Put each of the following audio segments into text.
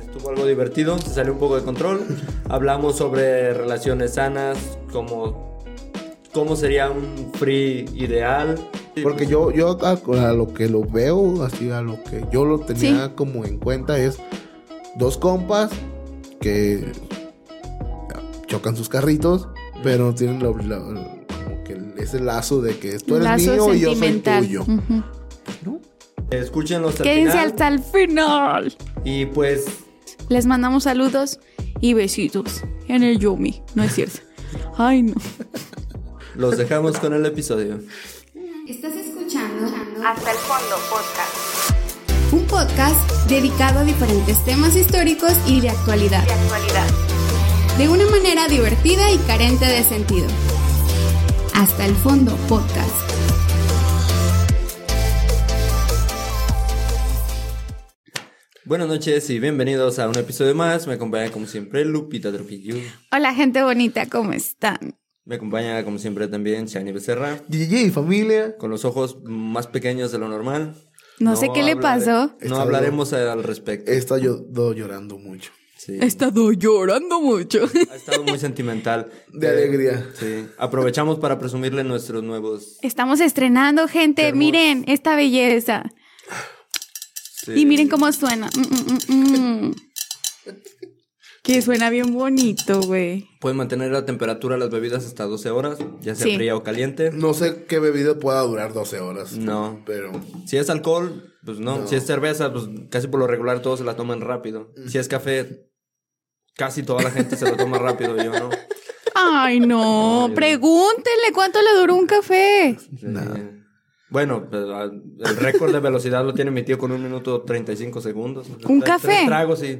Estuvo algo divertido, se salió un poco de control. Hablamos sobre relaciones sanas, como cómo sería un free ideal. Porque yo, yo a, a lo que lo veo, así a lo que yo lo tenía Sí. como en cuenta es dos compas que chocan sus carritos, pero tienen la- la- como que ese lazo de que tú eres Lazo mío y yo soy tuyo. Escúchenlo hasta el Quédense final. hasta el final. Y pues Les mandamos saludos y besitos en el Yumi. No es cierto. Ay, no. los dejamos con el episodio. Estás escuchando Hasta el fondo, podcast. un podcast dedicado a diferentes temas históricos y de actualidad, actualidad. de una manera divertida y carente de sentido. Hasta el fondo podcast. Buenas noches y bienvenidos a un episodio más. Me acompaña como siempre Lupita Tropillo. Hola, gente bonita, ¿cómo están? Me acompaña como siempre también Shani Becerra. DJ familia. Con los ojos más pequeños de lo normal. No, sé qué le pasó. No hablaremos al respecto. He estado llorando mucho. Sí. He estado llorando mucho. Ha estado muy sentimental. De Eh, alegría. Sí. Aprovechamos para presumirle nuestros nuevos. Estamos estrenando, gente. Miren esta belleza. Sí. Y miren cómo suena. Mm, mm, mm, mm. Que suena bien bonito, güey. Pueden mantener la temperatura de las bebidas hasta 12 horas, ya sea Sí. fría o caliente. No sé qué bebida pueda durar 12 horas. No. Pero Si es alcohol, pues no. No. Si es cerveza, pues casi por lo regular todos se la toman rápido. Si es café, casi toda la gente se lo toma rápido, yo no. Ay, no. Pregúntenle cuánto le duró un café. Sí. Bueno, ah, el récord de velocidad lo tiene mi tío con un minuto 35 segundos. ¿Un Tres- café? Tres tragos y...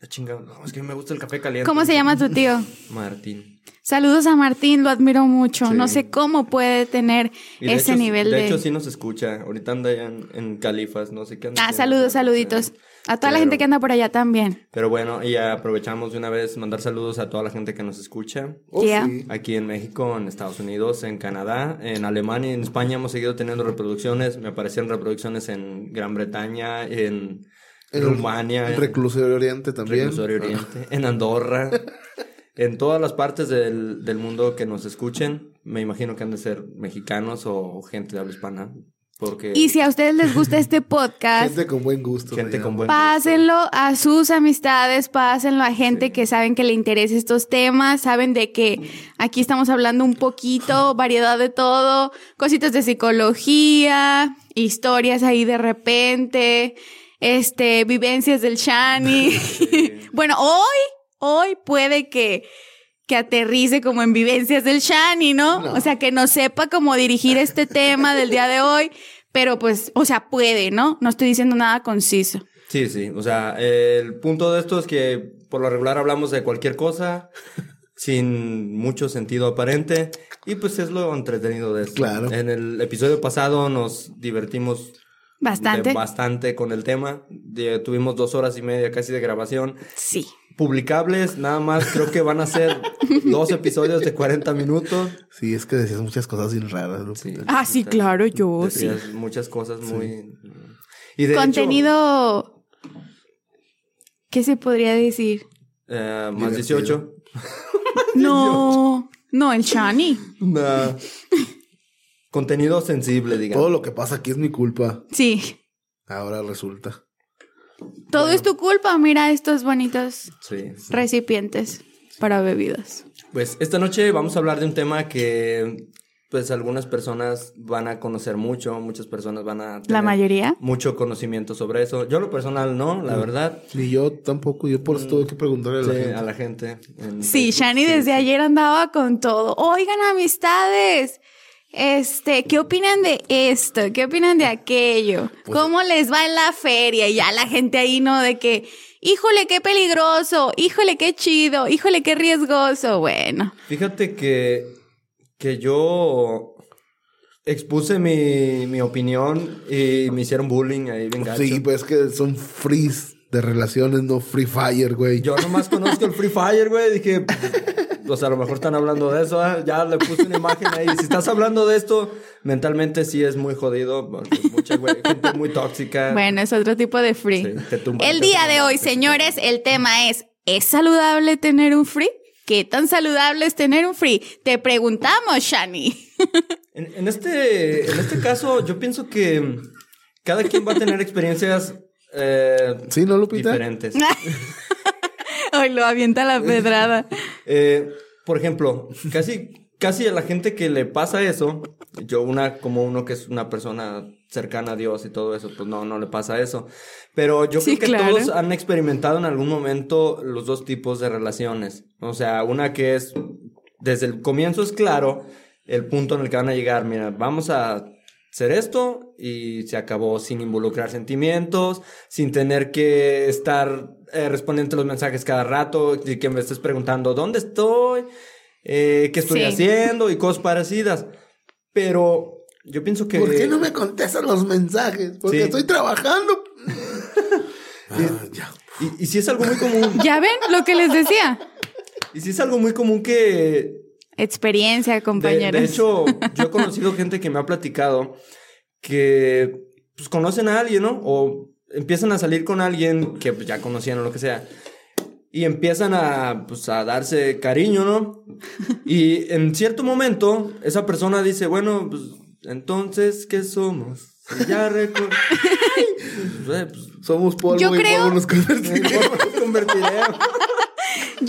La chingada. No, es que me gusta el café caliente. ¿Cómo se llama tu tío? Martín. Saludos a Martín, lo admiro mucho. Sí. No sé cómo puede tener de ese hecho, nivel de... De hecho, sí nos escucha. Ahorita anda ya en, en Califas, no sé qué anda Ah, saludos, saluditos. A toda la Pero- gente que anda por allá también. Pero bueno, y aprovechamos de una vez mandar saludos a toda la gente que nos escucha. Oh, Yeah. sí. Aquí en México, en Estados Unidos, en Canadá, en Alemania en España hemos seguido teniendo reproducciones. Me aparecieron reproducciones en Gran Bretaña, en, En Rumania, En Reclusorio Oriente también. Reclusorio Oriente, en Andorra. En todas las partes del, del mundo que nos escuchen, me imagino que han de ser mexicanos o gente de habla hispana. Porque Y si a ustedes les gusta este podcast, Gente con buen gusto. gente se con llama. buen pásenlo a sus amistades, pásenlo a gente que saben que le interesa estos temas, saben de que aquí estamos hablando un poquito, variedad de todo, cositas de psicología, historias ahí de repente, este, vivencias del Shani. bueno, hoy, hoy puede que que aterrice como en vivencias del Shani, ¿no? No. O sea, que no sepa cómo dirigir este tema del día de hoy, pero pues, o sea, puede, ¿no? No estoy diciendo nada conciso. Sí, sí. O sea, el punto de esto es que por lo regular hablamos de cualquier cosa sin mucho sentido aparente y pues es lo entretenido de esto. Claro. En el episodio pasado nos divertimos Bastante. bastante con el tema. De- tuvimos dos horas y media casi de grabación. Sí. Publicables, nada más creo que van a ser dos episodios de 40 minutos. Sí, es que decías muchas cosas bien raras. ¿no? Sí. Ah, sí, claro, yo sí. Decías muchas cosas muy... Y de Contenido. ¿Qué se podría decir? eh, más Divertido. 18. No, no, el Shani. Nah. Contenido sensible, digamos. Todo lo que pasa aquí es mi culpa. Sí. Ahora resulta. Todo es tu culpa. Mira estos bonitos Sí. recipientes para bebidas. Pues esta noche vamos a hablar de un tema que pues algunas personas van a conocer mucho, muchas personas van a La tener mayoría. mucho conocimiento sobre eso. Yo lo personal no, la verdad. Ni yo tampoco. Yo por eso tuve que preguntarle a la Sí, gente. a la gente. en Sí, Facebook. Shani Sí, desde sí. ayer andaba con todo. Oigan, amistades. Este, ¿qué opinan de esto? ¿Qué opinan de aquello? Pues ¿Cómo les va en la feria? Y ya la gente ahí, ¿no? De que, híjole, qué peligroso, híjole, qué chido, híjole, qué riesgoso. Bueno, Fíjate que, que yo expuse mi, mi opinión y me hicieron bullying ahí, bien gacho. Sí, pues es que son frees de relaciones, no free fire, güey. Yo nomás conozco el Free Fire, güey. Dije, o sea, a lo mejor están hablando de eso, ¿eh? ya le puse una imagen ahí. Si estás hablando de esto, mentalmente sí es muy jodido, mucha güey- gente muy tóxica. Bueno, es otro tipo de free. Sí, te tumban, el te día de hoy, señores, el tema es, ¿es saludable tener un free? ¿Qué tan saludable es tener un free? Te preguntamos, Shani. En, en este, en este caso, yo pienso que cada quien va a tener experiencias eh, ¿Sí, no, Lupita? diferentes. Hoy lo avienta la pedrada. Eh, por ejemplo, casi, casi a la gente que le pasa eso, yo una, como uno que es una persona cercana a Dios y todo eso, pues no, no le pasa eso. Pero yo Sí, creo que claro. todos han experimentado en algún momento los dos tipos de relaciones. O sea, una que es, desde el comienzo es claro el punto en el que van a llegar. Mira, vamos a hacer esto y se acabó sin involucrar sentimientos, sin tener que estar eh, respondiendo los mensajes cada rato y que me estés preguntando dónde estoy, eh, qué estoy Sí. haciendo y cosas parecidas. Pero yo pienso que... ¿Por qué no me contestan los mensajes? Porque Sí. estoy trabajando. Ah, ya. Y, y si es algo muy común, ¿Ya ven lo que les decía? y si es algo muy común que Experiencia, De, compañeros. de hecho, yo he conocido gente que me ha platicado que pues conocen a alguien, ¿no? O empiezan a salir con alguien que pues, ya conocían o lo que sea. Y empiezan a, pues, a darse cariño, ¿no? Y en cierto momento, esa persona dice, bueno, pues, entonces, ¿qué somos? Si ya recuerdo... pues, Somos polvo Yo y creo- polvo nos convertiremos.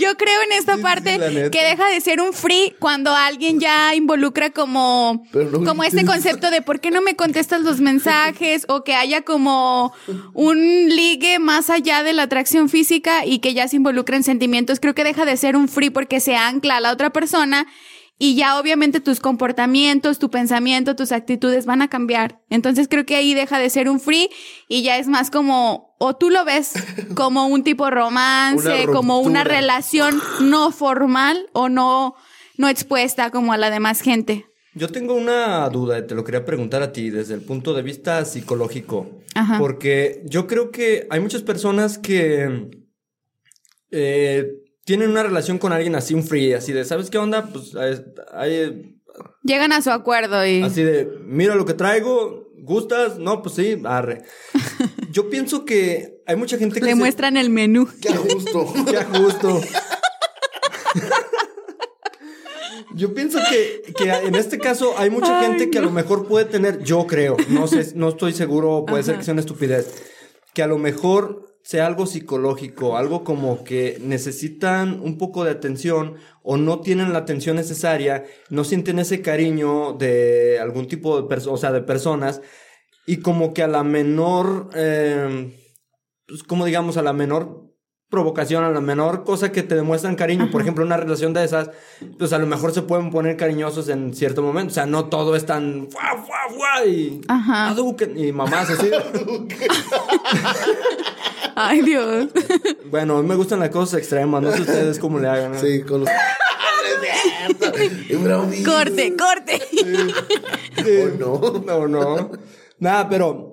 Yo creo en esta Sí, parte que deja de ser un free cuando alguien ya involucra como, no como este concepto de por qué no me contestas los mensajes o que haya como un ligue más allá de la atracción física y que ya se involucra en sentimientos. Creo que deja de ser un free porque se ancla a la otra persona y ya obviamente tus comportamientos, tu pensamiento, tus actitudes van a cambiar. Entonces creo que ahí deja de ser un free y ya es más como, o tú lo ves como un tipo romance, Una como una relación no formal o no, no expuesta como a la demás gente. Yo tengo una duda y te lo quería preguntar a ti desde el punto de vista psicológico. Ajá. Porque yo creo que hay muchas personas que eh, tienen una relación con alguien así, un free, así de, ¿sabes qué onda? Pues hay, hay- Llegan a su acuerdo y... así de, mira lo que traigo, ¿gustas? No, pues sí, arre. Yo pienso que hay mucha gente que... Le se- muestran el menú. Qué gusto. Ya justo. Yo pienso que, que en este caso hay mucha Ay, gente que a lo mejor puede tener, yo creo, no sé, no estoy seguro, puede ser que sea una estupidez, que a lo mejor sea algo psicológico, algo como que necesitan un poco de atención o no tienen la atención necesaria, no sienten ese cariño de algún tipo de persona, o sea, de personas, y como que a la menor, eh, pues como digamos, a la menor provocación, a la menor cosa que te demuestran cariño, por ejemplo, una relación de esas, pues a lo mejor se pueden poner cariñosos en cierto momento, o sea, no todo es tan fuá, fuá, fuá, y Ajá. Y mamás así. Ay, Dios. bueno, a mí me gustan las cosas extremas, no sé ustedes cómo le hagan. ¿no? Sí, con los. Corte, corte. ¿O no? No, no. Nada, pero.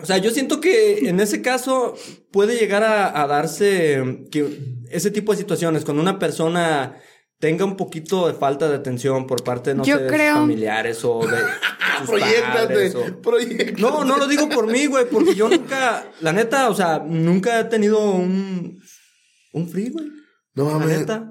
O sea, yo siento que en ese caso puede llegar a, a darse que ese tipo de situaciones, cuando una persona tenga un poquito de falta de atención por parte, no Yo sé, de sus familiares o de sus Proyectate. padres o- Proyectate. No, no lo digo por mí, güey, porque yo nunca, la neta, o sea, nunca he tenido un, un free, güey. No La mames. neta.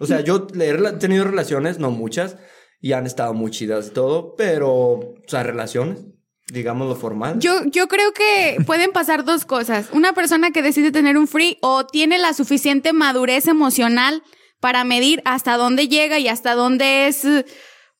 O sea, yo he tenido relaciones, no muchas, y han estado muy chidas y todo, pero, o sea, relaciones, digámoslo formal. Yo, yo creo que pueden pasar dos cosas. Una persona que decide tener un free o tiene la suficiente madurez emocional para medir hasta dónde llega y hasta dónde es,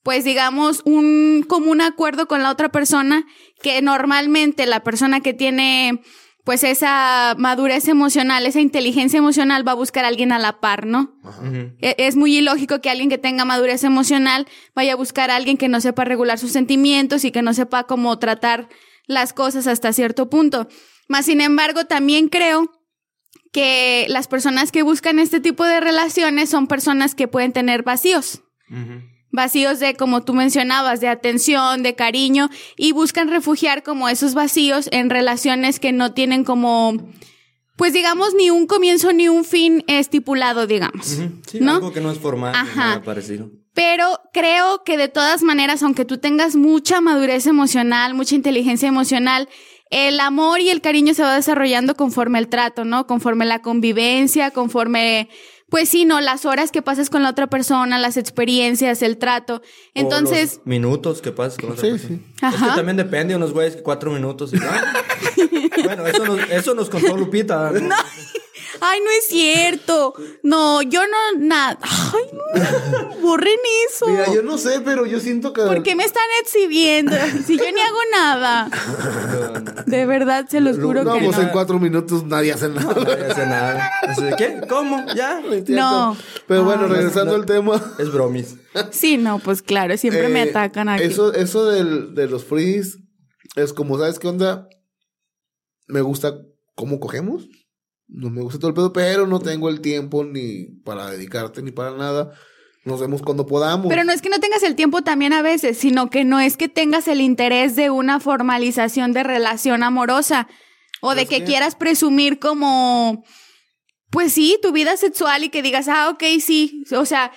pues digamos, un común acuerdo con la otra persona, que normalmente la persona que tiene pues esa madurez emocional, esa inteligencia emocional va a buscar a alguien a la par, ¿no? Ujú. E- Es muy ilógico que alguien que tenga madurez emocional vaya a buscar a alguien que no sepa regular sus sentimientos y que no sepa cómo tratar las cosas hasta cierto punto. Más sin embargo, también creo que las personas que buscan este tipo de relaciones son personas que pueden tener vacíos. Ujú. Vacíos de, como tú mencionabas, de atención, de cariño, y buscan refugiar como esos vacíos en relaciones que no tienen como, pues digamos, ni un comienzo ni un fin estipulado, digamos. Sí, ¿no? algo que no es formal, Ajá. nada parecido. Pero creo que de todas maneras, aunque tú tengas mucha madurez emocional, mucha inteligencia emocional, el amor y el cariño se va desarrollando conforme el trato, ¿no? Conforme la convivencia, conforme, pues sí, ¿no? Las horas que pasas con la otra persona, las experiencias, el trato. Entonces, O los minutos que pasas con otra Sí, persona. sí. Es Ajá. que también depende, unos güeyes que cuatro minutos y ¡ah! Bueno, eso nos, eso nos contó Lupita. ¿no? Ay, no es cierto. No, yo no, nada. Ay, no, borren eso. Mira, yo no sé, pero yo siento que. ¿Por qué me están exhibiendo? Si yo ni hago nada. De verdad, se los juro No, que pues no. en cuatro minutos nadie hace nada. ¿Qué? ¿Cómo? ¿Ya? No. Pero bueno, Ah. regresando no. al tema. Es bromis. Sí, no, pues claro, siempre me Eh, atacan aquí. Eso, eso del, de los frees es como, ¿sabes qué onda? Me gusta cómo cogemos. No me gusta todo el pedo, pero no tengo el tiempo ni para dedicarte ni para nada. Nos vemos cuando podamos. Pero no es que no tengas el tiempo también a veces, sino que no es que tengas el interés de una formalización de relación amorosa o de que- quieras presumir como, pues sí, tu vida sexual y que digas, ah, ok, sí. O sea,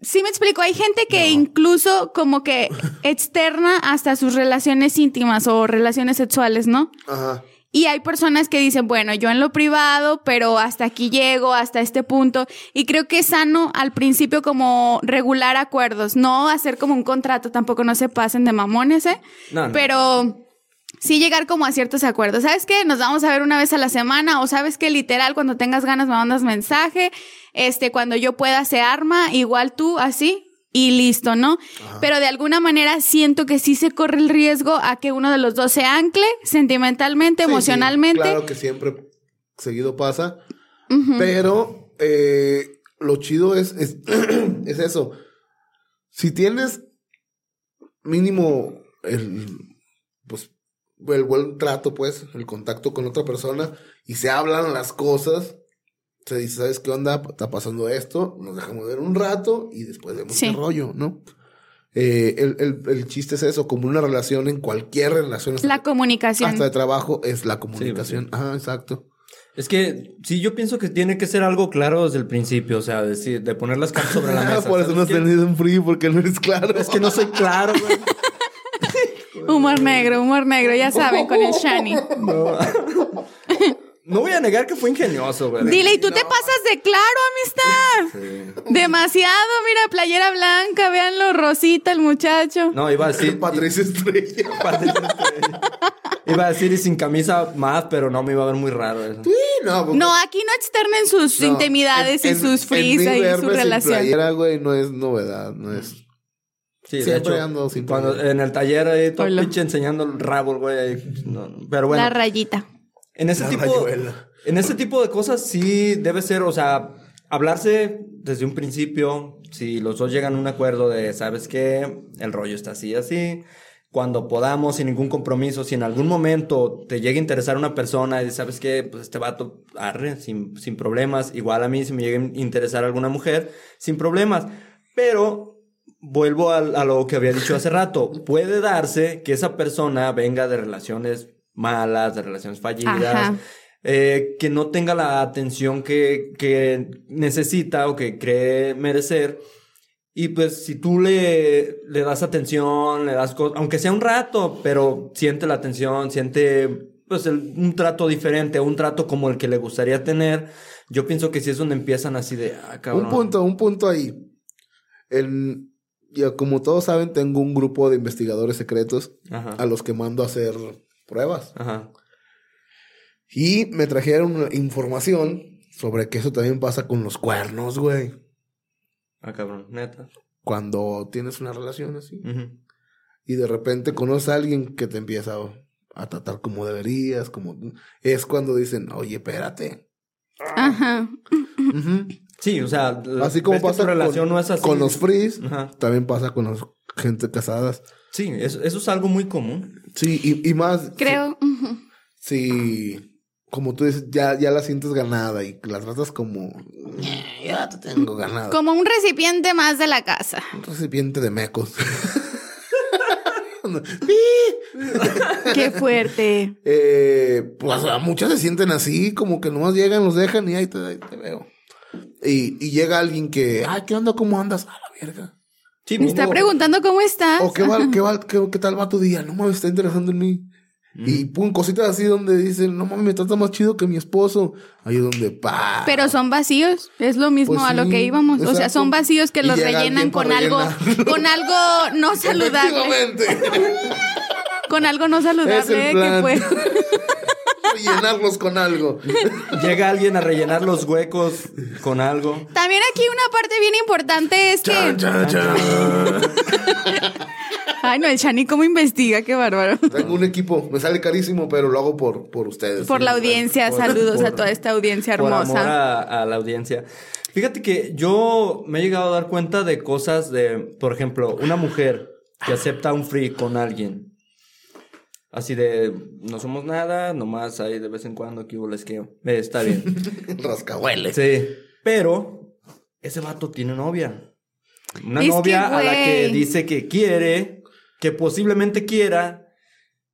sí me explico, hay gente que incluso como que externa hasta sus relaciones íntimas o relaciones sexuales, ¿no? Ajá. Y hay personas que dicen, bueno, yo en lo privado, pero hasta aquí llego, hasta este punto. Y creo que es sano al principio como regular acuerdos, no hacer como un contrato, tampoco no se pasen de mamones, ¿eh? No, no. Pero sí llegar como a ciertos acuerdos. ¿Sabes qué? Nos vamos a ver una vez a la semana o sabes que literal cuando tengas ganas me mandas mensaje, este, cuando yo pueda se arma, igual tú, así. Y listo, ¿no? Pero de alguna manera siento que sí se corre el riesgo a que uno de los dos se ancle sentimentalmente, Sí, sí, emocionalmente. claro que siempre seguido pasa. Pero eh, lo chido es, es, es eso. Si tienes mínimo el, pues, el buen trato, pues, el contacto con otra persona y se hablan las cosas, se dice, ¿sabes qué onda? Está pasando esto, nos dejamos ver un rato y después vemos Sí. qué rollo, ¿no? Eh, el, el, el chiste es eso, como una relación en cualquier relación. hasta- La comunicación. hasta de trabajo es la comunicación. Ajá, exacto. Es que sí, yo pienso que tiene que ser algo claro desde el principio, o sea, decir, de poner las cartas sobre la mesa. Por eso no has tenido un frío porque no eres claro. Es que no soy claro, güey. Humor negro, humor negro, ya saben, con el Shani. No. No voy a negar que fue ingenioso, güey. Dile, y tú te pasas de claro, amistad. Demasiado, mira, playera blanca, véanlo, rosita el muchacho. No, iba a decir. Patricia Estrella. Iba a decir y sin camisa más, pero no me iba a ver muy raro eso. Sí, no, porque- No, aquí no externen sus no, intimidades en- y sus fris y su relación. playera, güey, no es novedad, no es. Sí, de Siempre hecho, ando sin cuando en el taller ahí todo pinche enseñando el rabo, güey. ahí, no, pero bueno, La rayita. En ese La tipo rayuela. en ese tipo de cosas sí debe ser, o sea, hablarse desde un principio, si los dos llegan a un acuerdo de, ¿sabes qué? El rollo está así así. Cuando podamos, sin ningún compromiso, si en algún momento te llega a interesar una persona y sabes qué, pues este vato, arre, sin, sin problemas. Igual a mí, si me llega a interesar alguna mujer, sin problemas. Pero vuelvo a, a lo que había dicho hace rato. Puede darse que esa persona venga de relaciones malas, de relaciones fallidas, Ajá. eh, que no tenga la atención que, que necesita o que cree merecer. Y pues si tú le, le das atención, le das cosas, aunque sea un rato, pero siente la atención, siente pues el- un trato diferente, un trato como el que le gustaría tener, yo pienso que sí es donde empiezan así de, ah, cabrón. Un punto, un punto ahí. El, ya como todos saben, tengo un grupo de investigadores secretos Ajá. a los que mando a hacer pruebas. Ajá. Y me trajeron información sobre que eso también pasa con los cuernos, güey. Ah, cabrón, neta. Cuando tienes una relación así. Y de repente conoces a alguien que te empieza a tratar como deberías, como es cuando dicen, oye, espérate. Ajá. Sí, o sea, Así como pasa relación con, no es así. con los frees, Ajá. también pasa con las gente casadas. Sí, eso, eso es algo muy común. Sí, y, y más. Creo. Si, como tú dices, ya, ya la sientes ganada y la tratas como, "Eh, ya te tengo ganada. Como un recipiente más de la casa. Un recipiente de mecos. Sí, Qué fuerte. Eh, pues a muchas se sienten así, como que nomás llegan, los dejan y ahí te, ahí te veo. Y, y llega alguien que, ay, ¿qué onda? ¿Cómo andas? A la verga. Sí, Me está preguntando cómo estás. O qué, va, qué, va, qué, qué tal va tu día. No mames, está interesando en mí. Y pum, cositas así donde dicen, no mames, me trata más chido que mi esposo. Ahí es donde, pa. Pero son vacíos, es lo mismo Pues a lo que íbamos. O sea, son vacíos que Y los rellenan con algo, con algo no saludable. Con algo no Es el saludable que fue. Llenarlos con algo. Llega alguien a rellenar los huecos con algo. También aquí una parte bien importante es que. chan, chan. Ay, no, el Shani cómo investiga, qué bárbaro. Tengo un equipo, me sale carísimo, pero lo hago por, por ustedes. Por la audiencia, por- saludos a toda esta audiencia Por amor hermosa. a, a la audiencia. Fíjate que yo me he llegado a dar cuenta de cosas de, por ejemplo, una mujer que acepta un free con alguien. Así de, no somos nada, nomás ahí de vez en cuando aquí les que eh, está bien. Rascahueles. Sí, pero ese vato tiene novia. Una Es que, novia a la que dice que quiere, que posiblemente quiera.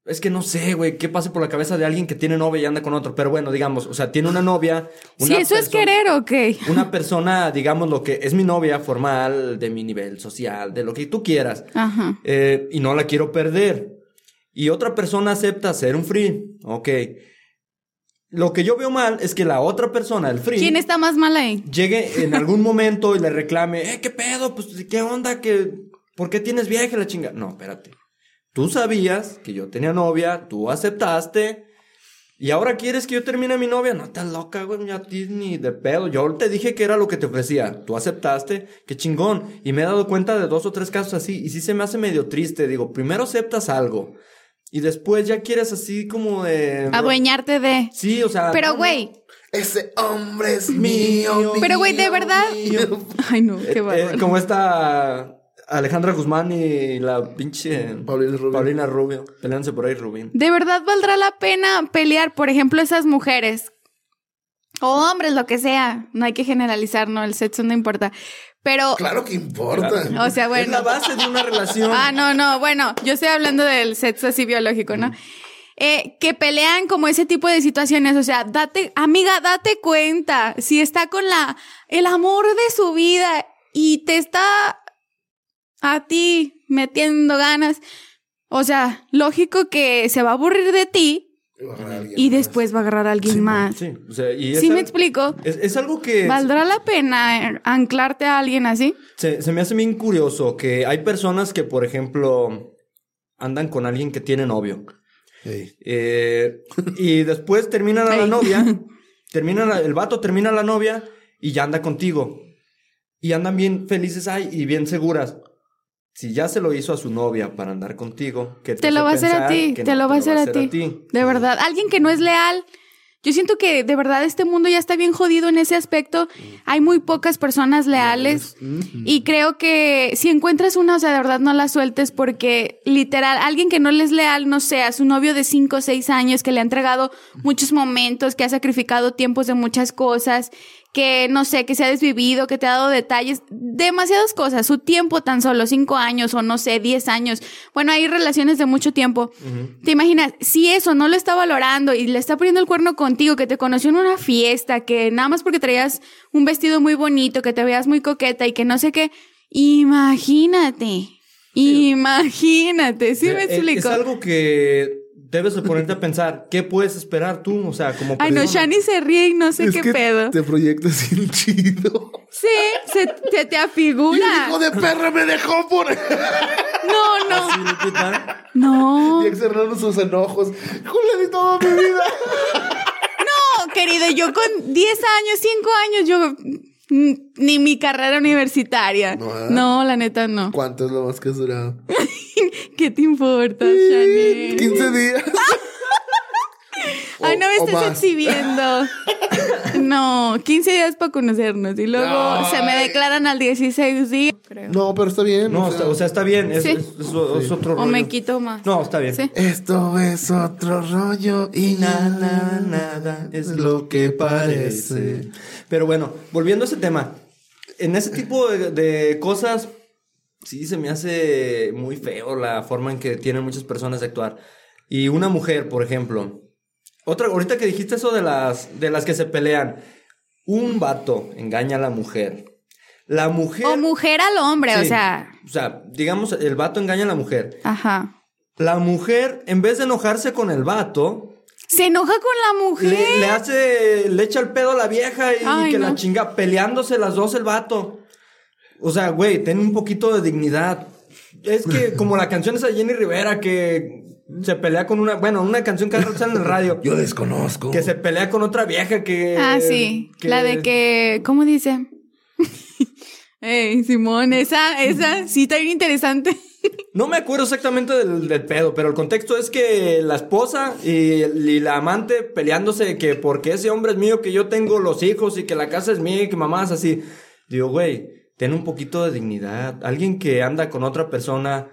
Es que no sé, güey, qué pasa por la cabeza de alguien que tiene novia y anda con otro. Pero bueno, digamos, o sea, tiene una novia. Si una eso es persona- querer, ok. Una persona, digamos, lo que es mi novia formal, de mi nivel social, de lo que tú quieras. Ajá. eh, y no la quiero perder. Y otra persona acepta ser un free. Ok. Lo que yo veo mal es que la otra persona, el free, ¿Quién está más mal ahí? llegue en algún momento y le reclame, eh, ¿qué pedo? Pues, ¿qué onda? ¿Qué, ¿Por qué tienes viaje la chinga? No, espérate. Tú sabías que yo tenía novia, tú aceptaste, y ahora quieres que yo termine mi novia. No estás loca, güey, ya ni de pedo. Yo te dije que era lo que te ofrecía. Tú aceptaste, qué chingón. Y me he dado cuenta de dos o tres casos así, y sí se me hace medio triste. Digo, primero aceptas algo, y después ya quieres así como de. Adueñarte de. Sí, o sea. Pero, güey. Ese hombre es mío. Pero, güey, de verdad. mío. Ay, no, Eh, qué eh, bárbaro. como esta Alejandra Guzmán y la pinche Paulina Rubio. Paulina Rubio. Peleándose por ahí, Rubín. ¿De verdad valdrá la pena pelear, por ejemplo, esas mujeres? O hombres, lo que sea. No hay que generalizar, ¿no? El sexo no importa. Pero, Claro que importa. o sea, Es la bueno. base de una relación. Ah, no, no, bueno, yo estoy hablando del sexo así biológico, ¿no? Eh, que pelean como ese tipo de situaciones, o sea, date, amiga, date cuenta, si está con la, el amor de su vida y te está a ti metiendo ganas, o sea, lógico que se va a aburrir de ti y después va a agarrar a alguien más. Sí, o sea, y es ¿Sí me explico? Es, es algo que ¿Valdrá la pena anclarte a alguien así? se, se me hace bien curioso que hay personas que, por ejemplo, andan con alguien que tiene novio. Ey. Eh, y después terminan a la novia, termina la- el vato termina a la novia y ya anda contigo. Y andan bien felices ahí y bien seguras. Si ya se lo hizo a su novia para andar contigo, que Te lo va a hacer a ti, te lo va a hacer a ti. De verdad, alguien que no es leal. Yo siento que de verdad este mundo ya está bien jodido en ese aspecto. Hay muy pocas personas leales. Y creo que si encuentras una, o sea, de verdad no la sueltes porque literal, alguien que no le es leal, no sé, a su novio de 5 o 6 años que le ha entregado muchos momentos, que ha sacrificado tiempos de muchas cosas, que no sé, que se ha desvivido, que te ha dado detalles, demasiadas cosas, su tiempo tan solo 5 años o no sé, 10 años. Bueno, hay relaciones de mucho tiempo. ¿Te imaginas? Si eso no lo está valorando y le está poniendo el cuerno contigo, que te conoció en una fiesta, que nada más porque traías un vestido muy bonito, que te veas muy coqueta y que no sé qué, imagínate. Imagínate, ¿sí me Eh, Es- explico? Es algo que debes de ponerte a pensar. ¿Qué puedes esperar tú? O sea, como Ay, no, persona. Shani se ríe y no sé Es qué que pedo. Te proyectas bien chido. Sí, se, se te Y el afigura. hijo de perra me dejó por. No, no, Así, Lupita. no. y externando sus enojos. Julia de toda mi vida. No, querido, yo con 10 años, 5 años, yo ni mi carrera universitaria. No. No, la neta no. ¿Cuánto es lo más que has durado? ¿Qué te importa, Shani? 15 días. Ay, no me estés más. exhibiendo. No, 15 días para conocernos y luego se me declaran al 16 días, creo. No, pero está bien. No, o sea, sea, o sea, está bien. Es, Sí. es- es- es otro O me quito más. No, está bien. Sí. Esto es otro rollo y Nada, nada es lo que parece. Pero bueno, volviendo a ese tema. En ese tipo de, de cosas, sí se me hace muy feo la forma en que tienen muchas personas de actuar. Y una mujer, por ejemplo. Otra, ahorita que dijiste eso de las, de las que se pelean. Un vato engaña a la mujer. La mujer. O mujer al hombre, o sea. O sea, digamos, el vato engaña a la mujer. Ajá. La mujer, en vez de enojarse con el vato, Se enoja con la mujer. le, le hace, le echa el pedo a la vieja y Ay, que no. la chinga, peleándose las dos el vato. O sea, güey, ten un poquito de dignidad. Es que como la canción esa de Jenny Rivera que se pelea con una, bueno, una canción que en el radio, Yo desconozco. que se pelea con otra vieja que... Ah, sí. La de que, ¿cómo dice? Ey, Simón, esa, esa sí está bien interesante. No me acuerdo exactamente del, del pedo, pero el contexto es que la esposa y, y la amante peleándose que porque ese hombre es mío, que yo tengo los hijos y que la casa es mía y que mamá es así. Digo, güey, ten un poquito de dignidad. Alguien que anda con otra persona,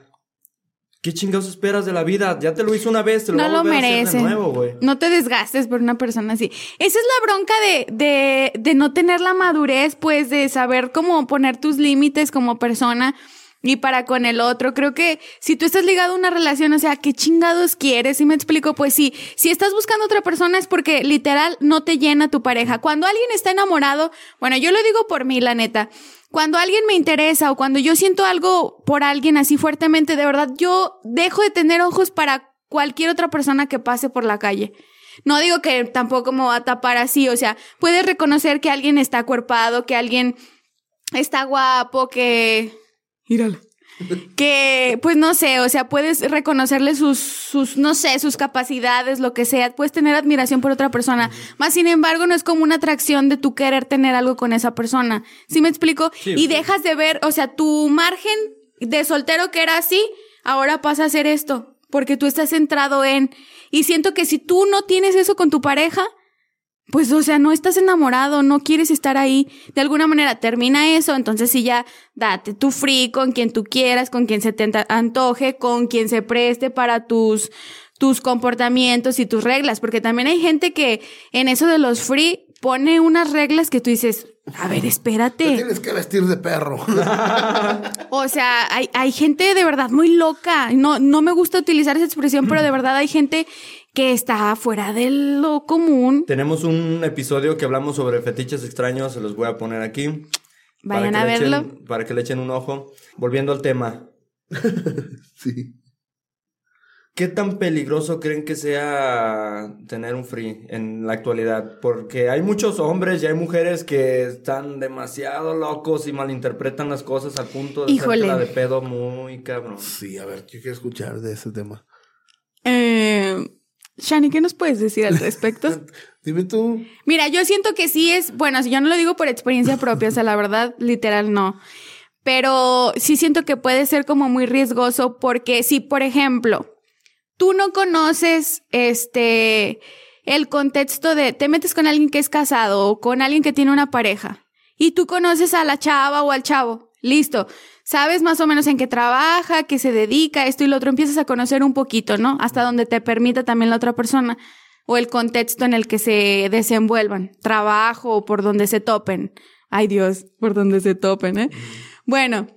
¿qué chingados esperas de la vida? Ya te lo hizo una vez, te lo No lo merece. de nuevo, güey. No te desgastes por una persona así. Esa es la bronca de, de, de no tener la madurez, pues, de saber cómo poner tus límites como persona y para con el otro. Creo que si tú estás ligado a una relación, o sea, ¿qué chingados quieres? Si me explico, pues sí, si estás buscando otra persona es porque literal no te llena tu pareja. Cuando alguien está enamorado, bueno, yo lo digo por mí, la neta. Cuando alguien me interesa o cuando yo siento algo por alguien así fuertemente, de verdad, yo dejo de tener ojos para cualquier otra persona que pase por la calle. No digo que tampoco me va a tapar así, o sea, puedes reconocer que alguien está acuerpado, que alguien está guapo, que... Que, pues no sé, o sea, puedes reconocerle sus, sus, no sé, sus capacidades, lo que sea, puedes tener admiración por otra persona. Más sin embargo, no es como una atracción de tu querer tener algo con esa persona. ¿Sí me explico? Sí, y sí. dejas de ver, o sea, tu margen de soltero que era así, ahora pasa a ser esto. Porque tú estás centrado en. Y siento que si tú no tienes eso con tu pareja, pues, o sea, no estás enamorado, no quieres estar ahí. De alguna manera termina eso, entonces sí ya date tu free con quien tú quieras, con quien se te antoje, con quien se preste para tus, tus comportamientos y tus reglas. Porque también hay gente que en eso de los free pone unas reglas que tú dices, a ver, Te espérate. tienes que vestir de perro. O sea, hay, hay gente de verdad muy loca. No, no me gusta utilizar esa expresión, pero de verdad hay gente que está fuera de lo común. Tenemos un episodio que hablamos sobre fetiches extraños, se los voy a poner aquí. Vayan para a que le verlo. echen- para que le echen un ojo. Volviendo al tema, sí. ¿Qué tan peligroso creen que sea tener un free en la actualidad? Porque hay muchos hombres y hay mujeres que están demasiado locos y malinterpretan las cosas al punto de hacértela de pedo muy cabrón. Sí, a ver, yo quiero escuchar de ese tema. Eh, Shani, ¿qué nos puedes decir al respecto? Dime tú. Mira, yo siento que sí es, bueno, si yo no lo digo por experiencia propia, o sea, la verdad, literal no. Pero sí siento que puede ser como muy riesgoso porque si, por ejemplo, tú no conoces este el contexto de te metes con alguien que es casado o con alguien que tiene una pareja y tú conoces a la chava o al chavo, listo. Sabes más o menos en qué trabaja, qué se dedica, esto y lo otro, empiezas a conocer un poquito, ¿no? Hasta donde te permita también la otra persona o el contexto en el que se desenvuelvan, trabajo o por donde se topen. Ay Dios, por donde se topen, ¿eh? Bueno,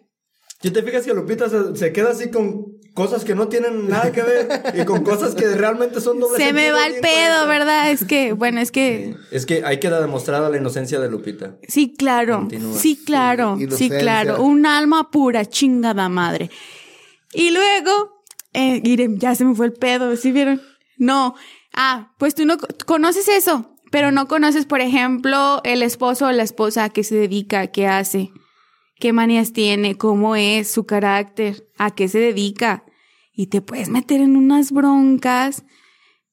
Si te fijas que Lupita se, se queda así con cosas que no tienen nada que ver y con cosas que realmente son doble se me va el pedo. ¿verdad? Es que, bueno, es que Es que ahí queda demostrada la inocencia de Lupita. Sí, claro. Continúa. Sí, claro. Sí, claro. Un alma pura, chingada madre. Y luego, eh, miren, ya se me fue el pedo, ¿sí vieron? No. Ah, pues tú no co- conoces eso, pero no conoces, por ejemplo, el esposo o la esposa a qué se dedica, qué hace, qué manías tiene, cómo es, su carácter, a qué se dedica. Y te puedes meter en unas broncas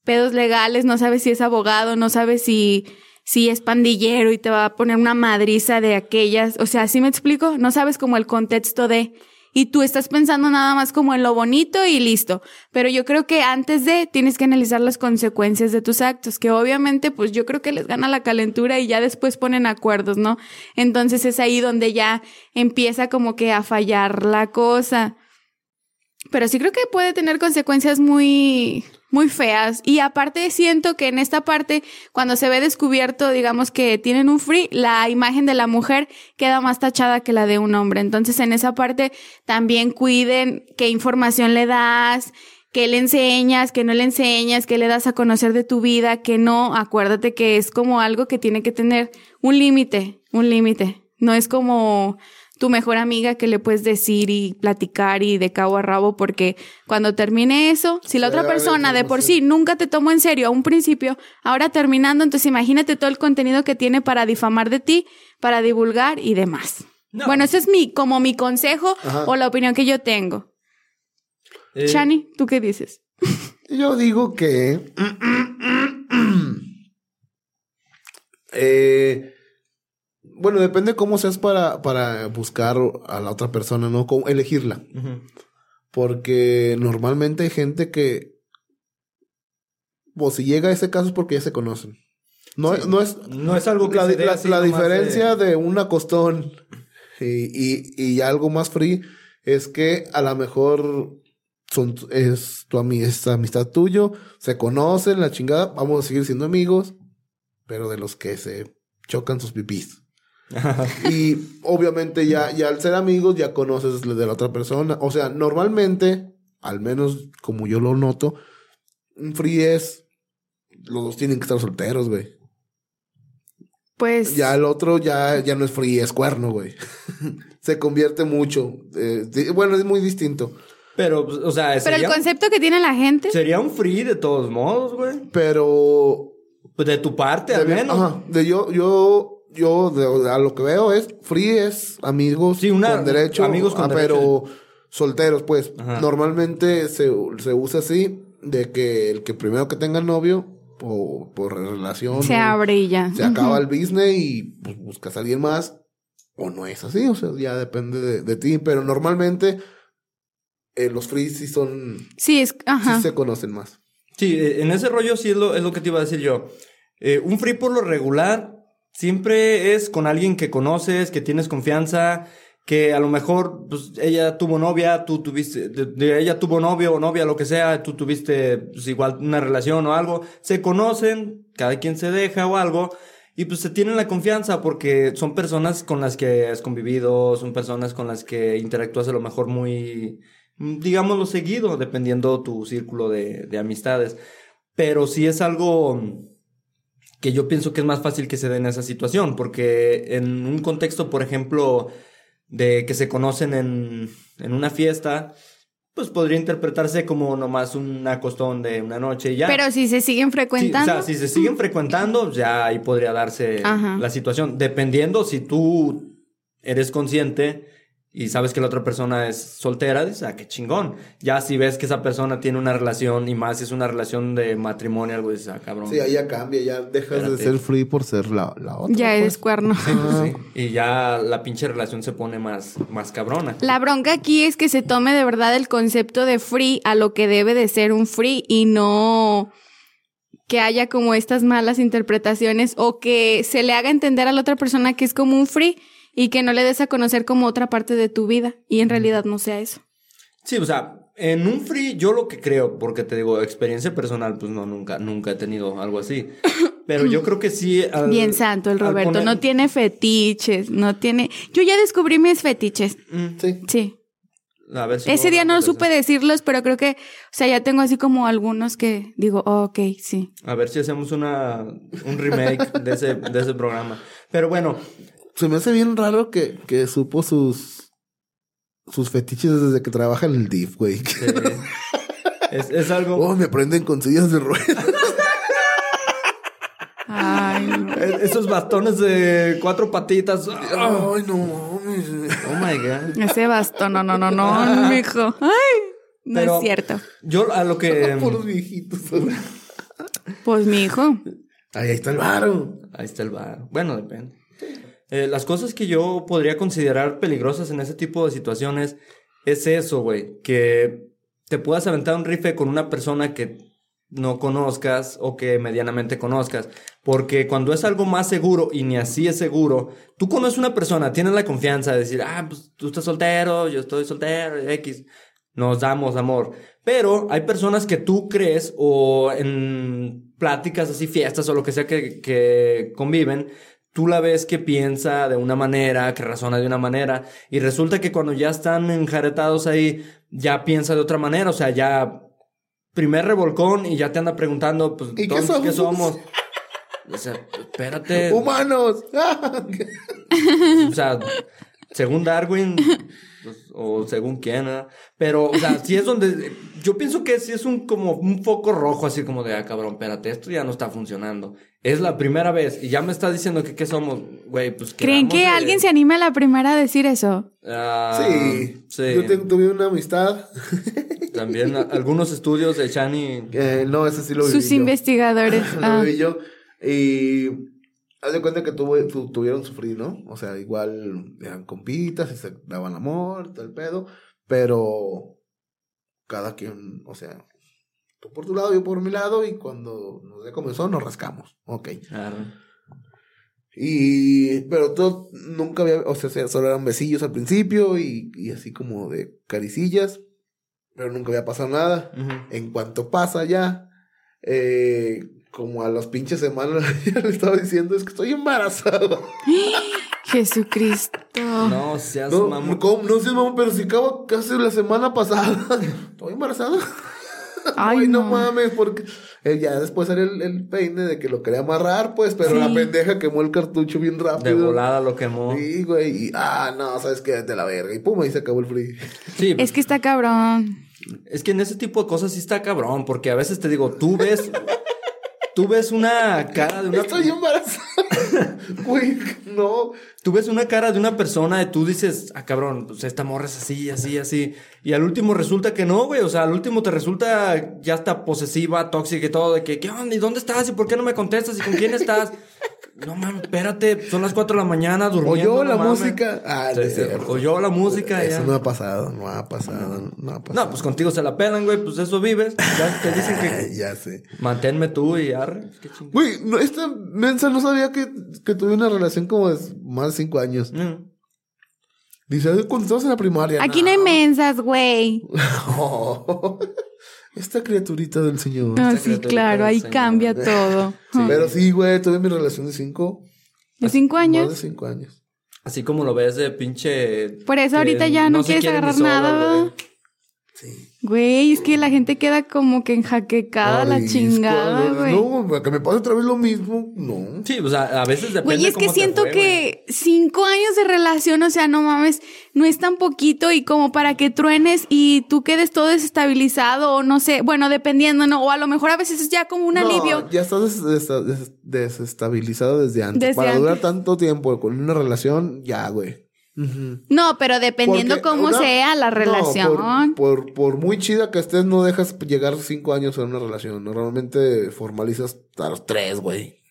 pedos legales, no sabes si es abogado, no sabes si, si es pandillero y te va a poner una madriza de aquellas. O sea, ¿sí me explico? No sabes como el contexto de. Y tú estás pensando nada más como en lo bonito y listo. Pero yo creo que antes de tienes que analizar las consecuencias de tus actos, que obviamente pues yo creo que les gana la calentura y ya después ponen acuerdos, ¿no? Entonces es ahí donde ya empieza como que a fallar la cosa. Pero sí creo que puede tener consecuencias muy, muy feas. Y aparte siento que en esta parte, cuando se ve descubierto, digamos que tienen un free, la imagen de la mujer queda más tachada que la de un hombre. Entonces en esa parte también cuiden qué información le das, qué le enseñas, qué no le enseñas, qué le das a conocer de tu vida, qué no. Acuérdate que es como algo que tiene que tener un límite, un límite. No es como tu mejor amiga que le puedes decir y platicar y de cabo a rabo porque cuando termine eso, si la otra persona de por sí nunca te tomó en serio a un principio, ahora terminando, entonces imagínate todo el contenido que tiene para difamar de ti, para divulgar y demás. No. Bueno, ese es mi, como mi consejo Ajá. o la opinión que yo tengo. Eh, Chani, ¿tú qué dices? Yo digo que. eh, bueno, depende cómo seas para, para buscar a la otra persona, ¿no? Cómo elegirla. Porque normalmente hay gente que. Pues si llega a ese caso es porque ya se conocen. No, Sí. no es. No es algo que La, se la- de- diferencia de... un acostón y, y, y algo más free es que a lo mejor son, es tu es amistad tuyo, se conocen, la chingada, vamos a seguir siendo amigos, pero de los que se chocan sus pipís. Y obviamente ya, ya al ser amigos ya conoces de la otra persona. O sea, normalmente, al menos como yo lo noto, un free es... Los dos tienen que estar solteros, güey. Pues Ya el otro ya, ya no es free, es cuerno, güey. Se convierte mucho. eh, bueno, es muy distinto. Pero, pues, o sea, pero el concepto que tiene la gente, sería un free de todos modos, güey. Pero. Pues de tu parte, al menos. ajá, de yo, yo, yo, de- a lo que veo es free es amigos Sí, una- con derecho. amigos con ah, derecho. Pero solteros, pues. Ajá. Normalmente se, se usa así de que el que primero que tenga novio, o por relación. se abre y ya. se acaba el business y pues, buscas a alguien más. O no es así, o sea, ya depende de, de ti. Pero normalmente eh, los free sí son. Sí, es, ajá. Sí se conocen más. Sí, eh, en ese rollo sí es lo, es lo que te iba a decir yo. Eh, un free por lo regular siempre es con alguien que conoces, que tienes confianza, que a lo mejor pues, ella tuvo novia, tú tuviste, de, ella tuvo novio o novia, lo que sea, tú tuviste pues, igual una relación o algo, se conocen, cada quien se deja o algo. Y pues se tienen la confianza porque son personas con las que has convivido, son personas con las que interactúas a lo mejor muy, digámoslo seguido, dependiendo tu círculo de, de amistades. Pero sí es algo que yo pienso que es más fácil que se dé en esa situación, porque en un contexto, por ejemplo, de que se conocen en, en una fiesta, pues podría interpretarse como nomás un acostón de una noche y ya. Pero si se siguen Sí, frecuentando. o sea, si se siguen frecuentando, ya ahí podría darse Ajá. la situación. Dependiendo si tú eres consciente y sabes que la otra persona es soltera, dices, ah, qué chingón. Ya si ves que esa persona tiene una relación y más si es una relación de matrimonio, algo dices, ah, cabrón. Sí, ahí ya cambia, ya dejas Espérate. de ser free por ser la, la otra. ya pues. eres cuerno. Sí, pues sí. Y ya la pinche relación se pone más, más cabrona. La bronca aquí es que se tome de verdad el concepto de free a lo que debe de ser un free y no que haya como estas malas interpretaciones o que se le haga entender a la otra persona que es como un free y que no le des a conocer como otra parte de tu vida y en realidad no sea eso. Sí, o sea, en un free yo lo que creo, porque te digo, experiencia personal, pues no, nunca, nunca he tenido algo así. Pero yo creo que sí. al- Bien santo el Roberto, poner- no tiene fetiches, no tiene... Yo ya descubrí mis fetiches, Mm, Sí. sí. a ver si Ese día no supe decirlos, pero creo que, o sea, ya tengo así como algunos que digo, oh, ok, sí. A ver si hacemos una, un remake de ese, de ese programa. Pero bueno, Se me hace bien raro que, que supo sus sus fetiches desde que trabaja en el DIF, güey. es, es algo. Oh, me prenden con sillas de ruedas. Ay, no. es- Esos bastones de cuatro patitas. Oh, Ay, no mames. my god. Ese bastón, no, no, no, no, mijo. Ay, no Pero- es cierto. Yo a lo que. Puros viejitos. Pues mi hijo. Ahí está el varo. Ahí está el bar. Bueno, depende. Eh, las cosas que yo podría considerar peligrosas en ese tipo de situaciones es eso, güey. Que te puedas aventar un rifle con una persona que no conozcas o que medianamente conozcas. Porque cuando es algo más seguro y ni así es seguro, tú conoces una persona, tienes la confianza de decir, ah, pues tú estás soltero, yo estoy soltero, X. nos damos amor. Pero hay personas que tú crees o en pláticas así, fiestas o lo que sea que, que conviven, tú la ves que piensa de una manera, que razona de una manera, y resulta que cuando ya están enjaretados ahí, ya piensa de otra manera, o sea, ya primer revolcón y ya te anda preguntando, pues, ¿Y qué entonces, ¿qué somos? somos? O sea, espérate. ¡Humanos! O sea, según Darwin, pues, o según quién, ¿verdad? Pero, o sea, sí es donde. Yo pienso que sí es un como un foco rojo, así como de, ah, cabrón, espérate, esto ya no está funcionando. Es la primera vez y ya me está diciendo que qué somos, güey, pues ¿Creen que de- alguien se anime a la primera a decir eso? Ah, sí. sí. Yo te- tuve una amistad. También a- algunos estudios de Chani. Eh, no, ese sí lo viví Sus yo. investigadores. Lo Ah. viví yo. Y haz de cuenta que tuve, tu- tuvieron sufrir, ¿no? O sea, igual eran compitas y se daban amor, tal pedo. Pero cada quien, o sea, tú por tu lado, yo por mi lado. Y cuando nos ya comenzó, nos rascamos. Ok. Arre. Y, pero todo, nunca había, o sea, solo eran besillos al principio y, y así como de caricillas, pero nunca había pasado nada. Ujú. En cuanto pasa ya, eh, como a las pinches semanas, ya le estaba diciendo, es que estoy embarazada. Jesucristo. No seas No, mamón. ¿cómo? no sé, mamá, pero si acabo casi la semana pasada. ¿Estoy embarazada? Ay, Ay, no. no. mames, porque eh, ya después salió el, el peine de que lo quería amarrar, pues, pero Sí. la pendeja quemó el cartucho bien De rápido. volada lo quemó. Sí, güey. Y, ah, no, sabes qué, de la verga. Y pum, ahí se acabó el free. Sí, Es que está cabrón. Es que en ese tipo de cosas sí está cabrón, porque a veces te digo, tú ves, tú ves una cara de una, Estoy embarazada. Güey, no. tú ves una cara de una persona y tú dices, ah, cabrón, pues esta morra es así, así, así, y al último resulta que no, güey, o sea, al último te resulta ya está posesiva, tóxica y todo, de que, ¿qué onda? ¿Y dónde estás? ¿Y por qué no me contestas? ¿Y con quién estás? No mames, espérate, son las 4 de la mañana durmiendo. Oyó no la mames. música. Ah, Sí, no sí, oyó la música Eso ya. no ha pasado, no ha pasado, no ha pasado. No, pues contigo se la pelan, güey, pues eso vives. Ya te dicen que ya sé. manténme tú y arre. Qué chingada. Güey, no, esta mensa no sabía que, que tuve una relación como de más de cinco años. Mm. Dice, "Ay, cuando estabas en la primaria. Aquí no hay mensas, güey. Esta criaturita del señor. No, Esta sí, claro, ahí Señor. cambia todo. Pero sí, güey, tuve mi relación de cinco. ¿De cinco Más de años? cinco años. Así como lo ves de pinche. Por eso ahorita ya no, se quieres agarrar sola, nada. Sí. Güey, es que la gente queda como que enjaquecada la chingada, no, güey. No, que me pase otra vez lo mismo. No. Sí, o sea, a veces depende. Güey, es que cómo siento fue, que cinco años de relación, o sea, no mames, no es tan poquito y como para que truenes y tú quedes todo desestabilizado o no sé, bueno, dependiendo, ¿no? O a lo mejor a veces es ya como un No, alivio. Ya estás des- des- des- desestabilizado desde antes. Desde Para antes. durar tanto tiempo con una relación, ya, güey. No, pero dependiendo Porque cómo una- sea la No, relación. por, por, por muy chida que estés, no dejas llegar cinco años en una relación. Normalmente formalizas a los tres, güey.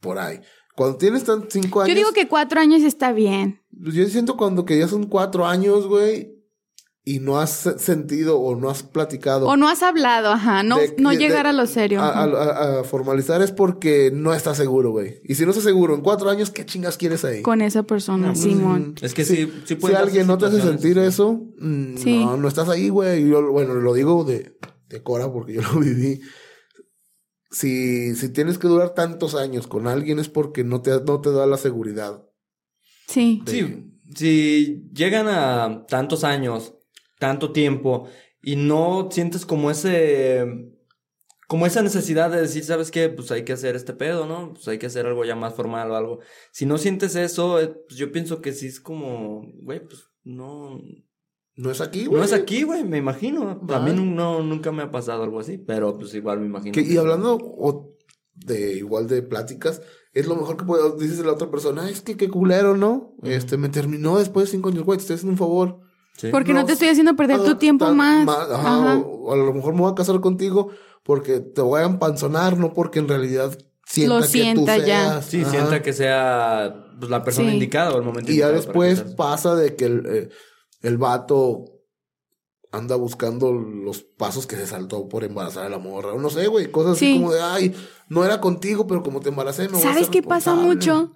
Por ahí. Cuando tienes tan cinco años. Yo digo que cuatro años está bien. Yo siento cuando que ya son cuatro años, güey. Y no has sentido o no has platicado. O no has hablado, ajá, no, de- no llegar de- a lo serio. A, ajá. a- a formalizar es porque no estás seguro, güey. Y si no estás seguro en cuatro años, ¿qué chingas quieres ahí? Con esa persona, Simón. Es que sí, sí Si pueden darse alguien no te hace sentir eso, mm, Sí. no, no estás ahí, güey. Yo, bueno, lo digo de, de Cora porque yo lo viví. Si, si tienes que durar tantos años con alguien es porque no te, no te da la seguridad. Sí. Sí, si llegan a tantos años, tanto tiempo, y no sientes como ese. Como esa necesidad de decir, ¿sabes qué? Pues hay que hacer este pedo, ¿no? Pues hay que hacer algo ya más formal o algo. Si no sientes eso, eh, pues yo pienso que sí es como, güey, pues no. No es aquí, güey. No es aquí, güey, me imagino. A mí Bye. no, nunca me ha pasado algo así, pero pues igual me imagino. Que- que y hablando o- de igual de pláticas, es lo mejor que puedes, dices de la otra persona, "Ay, es que qué culero, ¿no? Este, me terminó después de cinco años, güey, te estoy haciendo un favor. Sí. Porque no, No, te estoy haciendo perder tu tiempo tan- más. ajá, Ajá. O, o a lo mejor me voy a casar contigo porque te voy a empanzonar, no porque en realidad sienta Lo que sienta tú ya. seas. Sí, Ajá. sienta que sea pues, la persona Sí. indicada o el momento Y ya indicado para después casarse. pasa de que el, eh, el vato anda buscando los pasos que se saltó por embarazar a la morra. O no sé, güey, cosas Sí. así como de, ay, no era contigo, pero como te embaracé, me voy a ¿Sabes ser qué pasa responsable". mucho?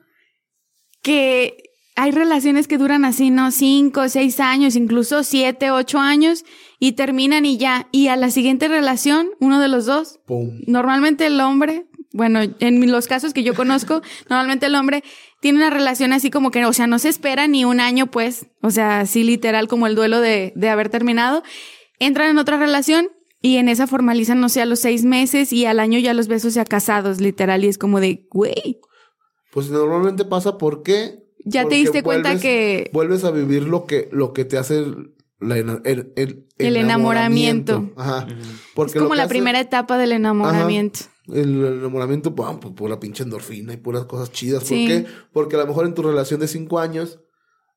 Que hay relaciones que duran así, ¿no? Cinco, seis años, incluso siete, ocho años, y terminan y ya. Y a la siguiente relación, uno de los dos, Pum. normalmente el hombre, bueno, en los casos que yo conozco, normalmente el hombre tiene una relación así como que, o sea, no se espera ni un año, pues, o sea, así literal como el duelo de, de haber terminado. Entran en otra relación y en esa formalizan, no sé, a los seis meses y al año ya los besos ya casados, literal, y es como de, güey, Pues normalmente pasa porque... Ya te diste cuenta que- Vuelves a vivir lo que, lo que te hace la el, el, El enamoramiento. Ajá. es Porque como la hace- primera etapa del enamoramiento. El enamoramiento, pues, pues, pura pinche endorfina y puras cosas chidas. ¿Por Sí. qué? Porque a lo mejor en tu relación de cinco años,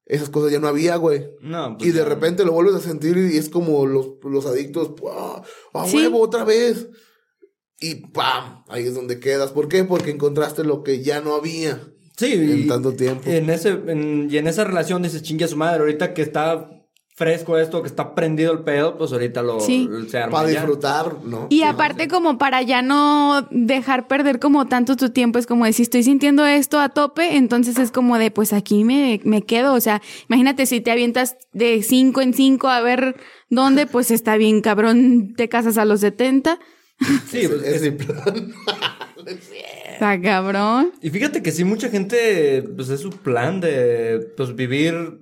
esas cosas ya no había, güey. No, pues Y de repente lo vuelves a sentir y es como los, los adictos, ¡ah! ¡A Sí. huevo otra vez! Y ¡pam! Ahí es donde quedas. ¿Por qué? Porque encontraste lo que ya no había. Sí, en y- tanto tiempo. En ese, en- y en esa relación dices, chingue a su madre, ahorita que está fresco esto, que está prendido el pedo, pues ahorita lo Sí. se arma Para ya. disfrutar, ¿no? Y aparte como para ya no dejar perder como tanto tu tiempo, es como de si estoy sintiendo esto a tope, entonces es como de pues aquí me, me quedo. O sea, imagínate si te avientas de cinco en cinco a ver dónde, pues está bien cabrón, te casas a los 70. Sí, pues, es es- mi plan. Está cabrón. y fíjate que sí, mucha gente, pues es su plan de, pues vivir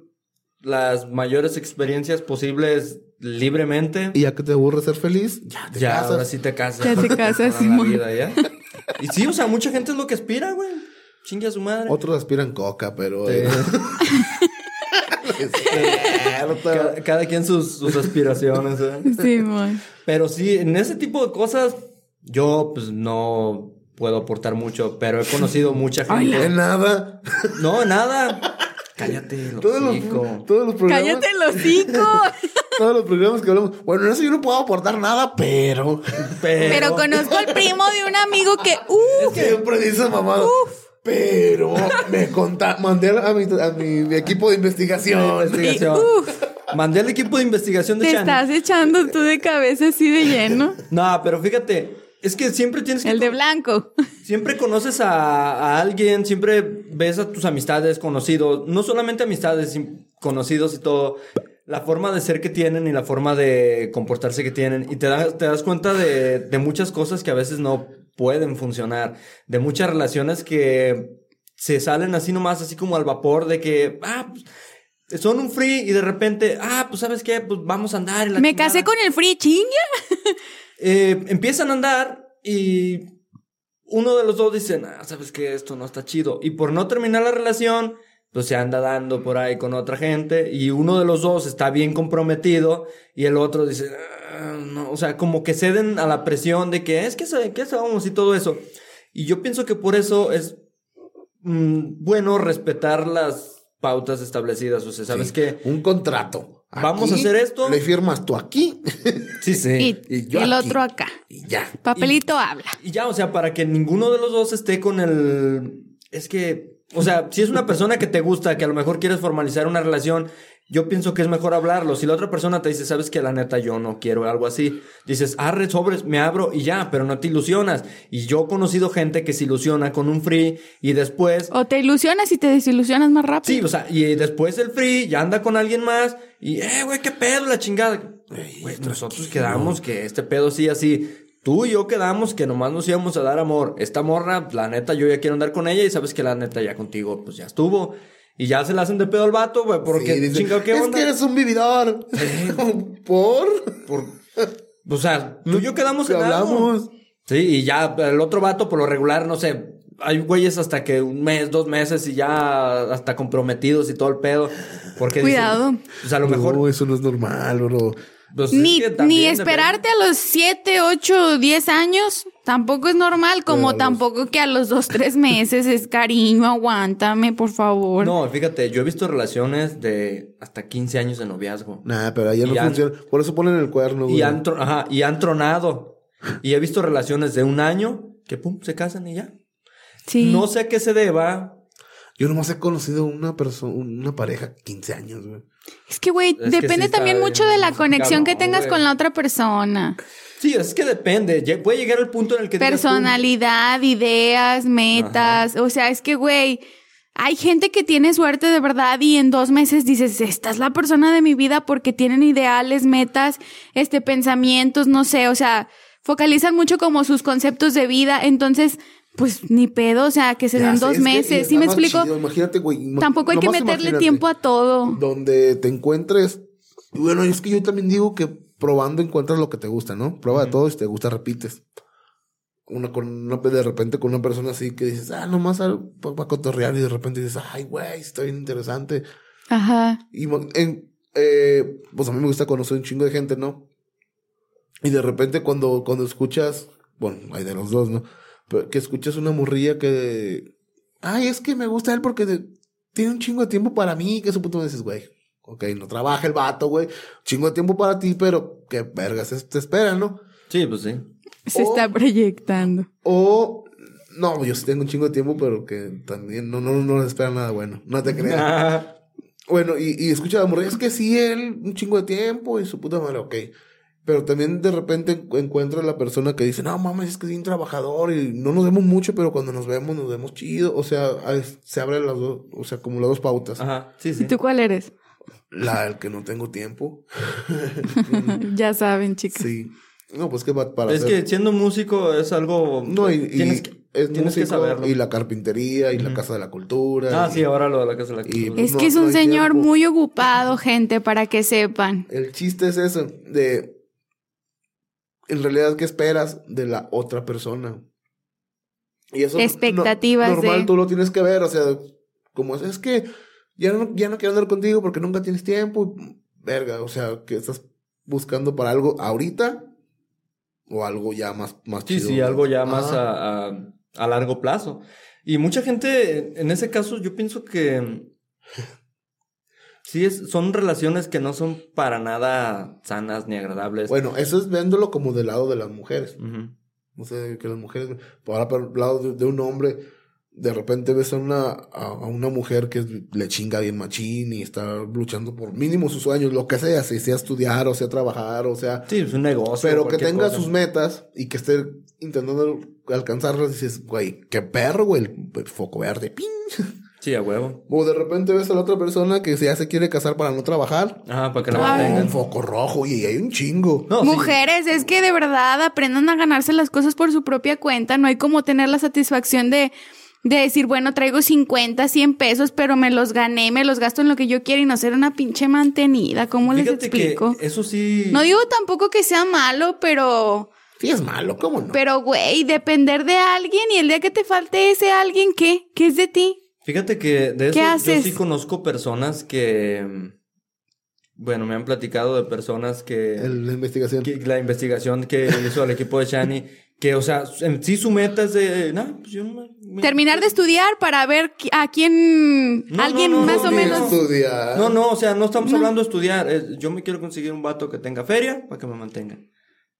las mayores experiencias posibles libremente. y ya que te aburre ser feliz, ya te ya, casas. ahora sí te casas. Ya te casas, Simón. vida, ¿ya? Y sí, o sea, mucha gente es lo que aspira, güey. Chingue a su madre. Otros aspiran coca, pero... Sí. eh. Cada, cada quien sus, sus aspiraciones, ¿eh? Sí, mon. Pero sí, en ese tipo de cosas, yo pues no puedo aportar mucho, pero he conocido mucha gente. nada. No, nada. Cállate, lo Todos los, todos los programas... Cállate el hocico. Todos los programas que hablamos. Bueno, en eso yo no puedo aportar nada, pero... Pero, Pero conozco al primo de un amigo que, uh, Siempre dice mamá. Pero me conta, mandé a mi, a mi equipo de investigación. investigación. Mandé al equipo de investigación de te Chan. estás echando tú de cabeza así de lleno. No, pero fíjate, es que siempre tienes que El de blanco. Siempre conoces a, a alguien, siempre ves a tus amistades, conocidos, no solamente amistades, conocidos y todo, la forma de ser que tienen y la forma de comportarse que tienen. Y te das, te das cuenta de, de muchas cosas que a veces no pueden funcionar, de muchas relaciones que se salen así nomás, así como al vapor, de que, ah, pues, son un free y de repente, ah, pues sabes qué, pues vamos a andar. la Me chingada". casé con el free chinga. Eh, empiezan a andar y uno de los dos dice, "Nah, sabes que esto no está chido. Y por no terminar la relación, pues se anda dando por ahí con otra gente. Y uno de los dos está bien comprometido y el otro dice, "Ah, no, o sea, como que ceden a la presión de que es que, que sabemos y todo eso. Y yo pienso que por eso es mm, bueno respetar las pautas establecidas. O sea, ¿sabes Sí, qué? Un contrato. Vamos a hacer esto. Le firmas tú aquí. Sí, sí. Y, y yo el aquí. otro acá. y ya. Papelito habla. Y ya, o sea, para que ninguno de los dos esté con el... Es que, o sea, si es una persona que te gusta, que a lo mejor quieres formalizar una relación, yo pienso que es mejor hablarlo. Si la otra persona te dice, sabes que la neta yo no quiero algo así, dices, arre sobres, me abro y ya, pero no te ilusionas. Y yo he conocido gente que se ilusiona con un free y después... O te ilusionas y te desilusionas más rápido. Sí, o sea, y después el free ya anda con alguien más y, eh, güey, qué pedo, la chingada. Güey, nosotros quedamos que este pedo sí, así. Tú y yo quedamos que nomás nos íbamos a dar amor. Esta morra, la neta, yo ya quiero andar con ella y sabes que la neta ya contigo, pues ya estuvo. Y ya se la hacen de pedo al vato, güey, porque Sí, dice, chingado, ¿qué es onda? que eres un vividor. ¿Por? Por- O sea, tú y yo quedamos Que en algo. hablamos. Sí, y ya el otro vato, por lo regular, no sé, hay güeyes hasta que un mes, dos meses y ya hasta comprometidos y todo el pedo. Porque dicen, Cuidado. pues a lo mejor. No, eso no es normal, bro. pues, es Ni, que ni esperarte a los 7, 8, 10 años tampoco es normal, como los- tampoco que a los 2, 3 meses es cariño, aguántame, por favor. No, fíjate, yo he visto relaciones de hasta 15 años de noviazgo. Nah, pero allá Y no han- funciona. Por eso ponen el cuerno, güey. Y han, tro- ajá, y han tronado. Y he visto relaciones de un año que pum, se casan y ya. sí. No sé a qué se deba. Yo nomás he conocido una persona, una pareja 15 años, güey. Es que, güey, que depende sí también mucho de la conexión que tengas güey. con la otra persona. Sí, es que depende. Puede llegar el punto en el que Personalidad, ideas, metas. O sea, es que, güey, hay gente que tiene suerte de verdad y en dos meses dices, esta es la persona de mi vida porque tienen ideales, metas, este, pensamientos, no sé, o sea, focalizan mucho como sus conceptos de vida, entonces, pues ni pedo, o sea, que se Ya den dos meses, ¿sí me explico? chido, Imagínate, güey. Tampoco hay que meterle tiempo a todo. Donde te encuentres. y Bueno, es que yo también digo que probando encuentras lo que te gusta, ¿no? Prueba de todo y si te gusta, repites. Una con una, de repente con una persona así que dices, ah, nomás para cotorrear y de repente dices, ay, güey, está bien interesante. Ajá. Y en, eh, pues a mí me gusta conocer un chingo de gente, ¿no? Y de repente cuando, cuando escuchas, bueno, hay de los dos, ¿no? Pero que escuchas una morrilla que, ay, es que me gusta él porque de- tiene un chingo de tiempo para mí, que su puto me dices, güey, ok, no trabaja el vato, güey, chingo de tiempo para ti, pero qué vergas te espera, ¿no? Sí, pues sí. Se O- está proyectando. O, no, yo sí tengo un chingo de tiempo, pero que también no, no, no les espera nada bueno, no te creas. Bueno, y, y escucha la morrilla, es que sí, él, un chingo de tiempo y su puta madre, ok. Pero también de repente encu- encuentra la persona que dice, no mames, es que es un trabajador y no nos vemos mucho, pero cuando nos vemos, nos vemos chido. O sea, a- se abren las dos, o sea, como las dos pautas. Ajá, sí, sí. ¿Y tú cuál eres? La del que no tengo tiempo. ya saben, chicos. Sí. No, pues que va para Es hacer- que siendo músico es algo. No, y, y tienes que, es tienes que músico saberlo. y la carpintería y la casa de la cultura. Ah, y- sí, ahora lo de la casa de la y- cultura. Es No, que es un señor tiempo. muy ocupado, gente, para que sepan. El chiste es eso, de en realidad qué esperas de la otra persona. Y eso no- Expectativas normal de- tú lo tienes que ver, o sea, como es, es que ya no, ya no quiero andar contigo porque nunca tienes tiempo, verga, o sea, que estás buscando para algo ahorita o algo ya más más Sí, chido. sí, algo ya más a, a, a largo plazo. Y mucha gente, en ese caso, yo pienso que sí es, son relaciones que no son para nada sanas ni agradables. Bueno, eso es viéndolo como del lado de las mujeres. Ujú. No sé, que las mujeres, ahora por el lado de, de un hombre, de repente ves a una, a, a una mujer que le chinga bien machín y está luchando por mínimo sus sueños, lo que sea, si sea estudiar o sea trabajar o sea, Sí, es un negocio. pero que tenga cosa. sus metas y que esté intentando alcanzarlas, dices, güey, qué perro, güey, el foco verde, ping. Sí, a huevo. O de repente ves a la otra persona que ya se quiere casar para no trabajar, Ajá, para que la Ay. un mantengan. foco rojo y hay un chingo. No, sí. Mujeres, es que de verdad aprendan a ganarse las cosas por su propia cuenta. No hay como tener la satisfacción de, de decir, bueno, traigo 50, 100 pesos, pero me los gané, me los gasto en lo que yo quiero y no ser una pinche mantenida. ¿Cómo les explico? que eso sí. No digo tampoco que sea malo, pero, Sí es malo, ¿cómo no? pero güey, depender de alguien y el día que te falte ese alguien, ¿qué? ¿Qué es de ti? Fíjate que de eso ¿Qué yo sí conozco personas que. Bueno, me han platicado de personas que. El- la investigación. que la investigación que hizo el equipo de Shani, que, o sea, en sí su meta es de, no, pues yo no me- me- Terminar de estudiar para ver a quién, No, alguien no, no, más no, o no, menos. Estudiar. No, no, o sea, no estamos No. hablando de estudiar, es- yo me quiero conseguir un vato que tenga feria para que me mantenga.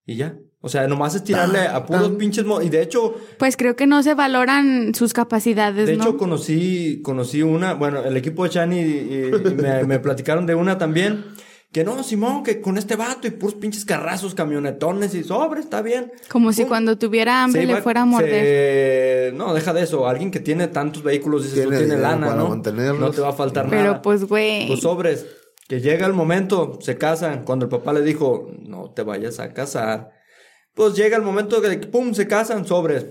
Y ya. O sea, nomás es tirarle a puros tan. pinches... mo- y de hecho, Pues creo que no se valoran sus capacidades, de ¿no? hecho conocí, conocí una, bueno, el equipo de y- y me, me platicaron de una también, que no, Simón, que con este vato y puros pinches carrazos, camionetones y sobre, está bien. Como si Pum. cuando tuviera hambre Se le iba- fuera a morder. se- No, deja de eso. Alguien que tiene tantos vehículos, dices, Tiene tú tienes dinero lana, para ¿no? mantenerlos. No te va a faltar Pero nada. pues, güey. Los sobres. Que llega el momento, se casan. Cuando el papá le dijo, no te vayas a casar. Pues llega el momento de que, pum, se casan, sobres.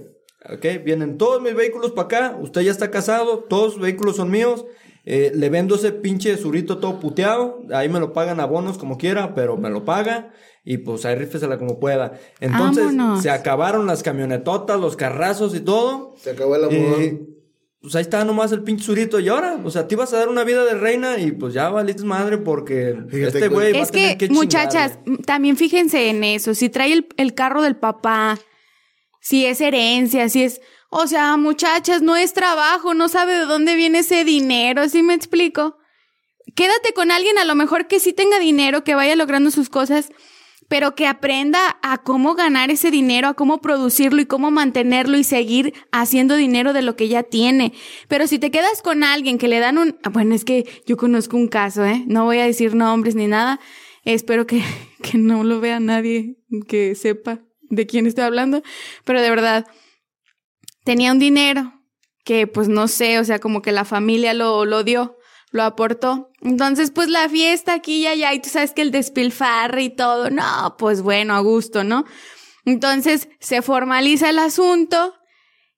Ok, vienen todos mis vehículos para acá. Usted ya está casado, todos sus vehículos son míos. Eh, le vendo ese pinche surito todo puteado. Ahí me lo pagan a bonos como quiera, pero me lo paga. Y pues ahí rífesela como pueda. Entonces, Vámonos. se acabaron las camionetotas, los carrazos y todo. Se acabó el amor. Eh, pues ahí está nomás el pinche surito. Y ahora, o sea, te ibas a dar una vida de reina y pues ya valiste madre porque Fíjate este que- güey va Es a tener que, que muchachas, también fíjense en eso. Si trae el, el carro del papá, si es herencia, si es... O sea, muchachas, no es trabajo, no sabe de dónde viene ese dinero, ¿sí me explico? Quédate con alguien a lo mejor que sí tenga dinero, que vaya logrando sus cosas, pero que aprenda a cómo ganar ese dinero, a cómo producirlo y cómo mantenerlo y seguir haciendo dinero de lo que ya tiene. Pero si te quedas con alguien que le dan un... ah, Bueno, es que yo conozco un caso, ¿eh? No voy a decir nombres ni nada. Espero que, que no lo vea nadie que sepa de quién estoy hablando. Pero de verdad, tenía un dinero que pues no sé, o sea, como que la familia lo, lo dio, lo aportó. Entonces, pues la fiesta aquí y allá, y tú sabes que el despilfarre y todo, no, pues bueno, a gusto, ¿no? Entonces se formaliza el asunto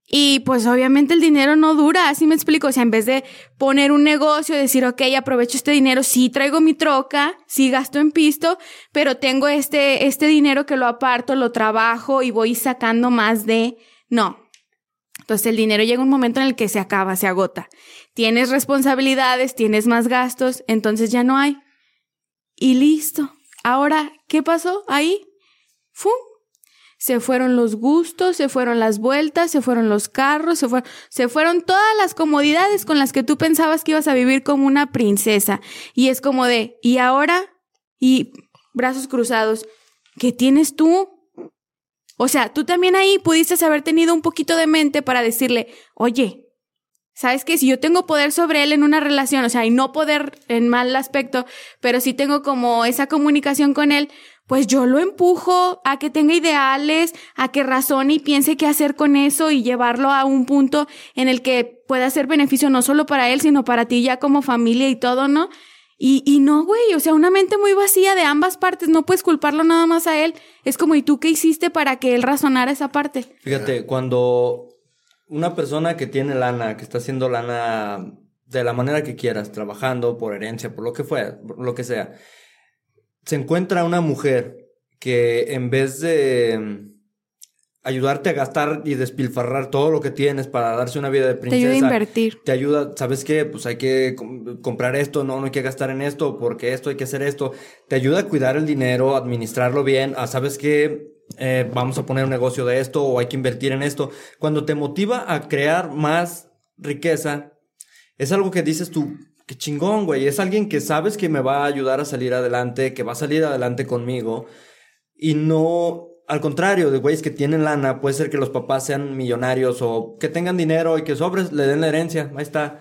y pues obviamente el dinero no dura, así me explico. O sea, en vez de poner un negocio, decir, ok, aprovecho este dinero, sí traigo mi troca, sí gasto en pisto, pero tengo este, este dinero que lo aparto, lo trabajo y voy sacando más de... No. Entonces el dinero llega un momento en el que se acaba, se agota. Tienes responsabilidades, tienes más gastos, entonces ya no hay. Y listo. Ahora, ¿qué pasó ahí? ¡Fum! se fueron los gustos, se fueron las vueltas, se fueron los carros, se, fueron todas las comodidades con las que tú pensabas que ibas a vivir como una princesa. Y es como de, ¿y ahora? Y brazos cruzados, ¿qué tienes tú? O sea, tú también ahí pudiste haber tenido un poquito de mente para decirle, oye, ¿sabes qué? Si yo tengo poder sobre él en una relación, o sea, y no poder en mal aspecto, pero sí tengo como esa comunicación con él, pues yo lo empujo a que tenga ideales, a que razone y piense qué hacer con eso y llevarlo a un punto en el que pueda ser beneficio no solo para él, sino para ti ya como familia y todo, ¿no? Y, y no, güey, o sea, una mente muy vacía de ambas partes, no puedes culparlo nada más a él. Es como, ¿y tú qué hiciste para que él razonara esa parte? Fíjate, cuando una persona que tiene lana, que está haciendo lana de la manera que quieras, trabajando por herencia, por lo que fuera, por lo que sea, se encuentra una mujer que en vez de ayudarte a gastar y despilfarrar todo lo que tienes para darse una vida de princesa. Te ayuda a invertir. Te ayuda, ¿sabes qué? Pues hay que comprar esto, no, no hay que gastar en esto, porque esto hay que hacer esto. Te ayuda a cuidar el dinero, administrarlo bien, a, ¿sabes qué? Eh, vamos a poner un negocio de esto o hay que invertir en esto. Cuando te motiva a crear más riqueza, es algo que dices tú, qué chingón, güey. Es alguien que sabes que me va a ayudar a salir adelante, que va a salir adelante conmigo. Y no, al contrario, de güeyes que tienen lana, puede ser que los papás sean millonarios o que tengan dinero y que sobres le den la herencia. Ahí está.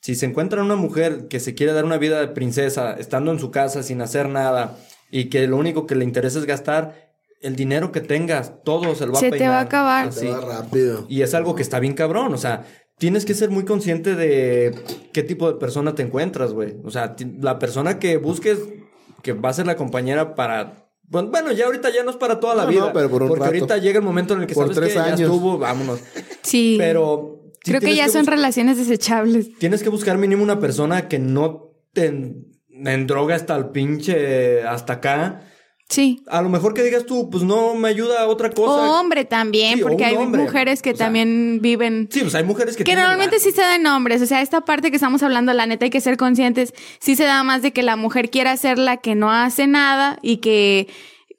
Si se encuentra una mujer que se quiere dar una vida de princesa, estando en su casa sin hacer nada y que lo único que le interesa es gastar, el dinero que tengas, todo se lo va se a peinar. te va a acabar. Se va rápido. Y es algo que está bien cabrón, o sea, tienes que ser muy consciente de qué tipo de persona te encuentras, güey. O sea, la persona que busques, que va a ser la compañera para... Bueno, ya ahorita ya no es para toda la vida. No, pero por un porque ahorita llega el momento en el que por sabes que años. ya estuvo, vámonos. Sí. Pero... Creo que ya son relaciones desechables. Tienes que buscar mínimo una persona que no te en droga hasta el pinche... hasta acá Sí. A lo mejor que digas tú, pues no me ayuda a otra cosa. O hombre también, porque hay mujeres que también viven. Sí, pues hay mujeres que. Que normalmente sí se dan hombres. O sea, esta parte que estamos hablando, la neta, hay que ser conscientes. Sí se da más de que la mujer quiera ser la que no hace nada y que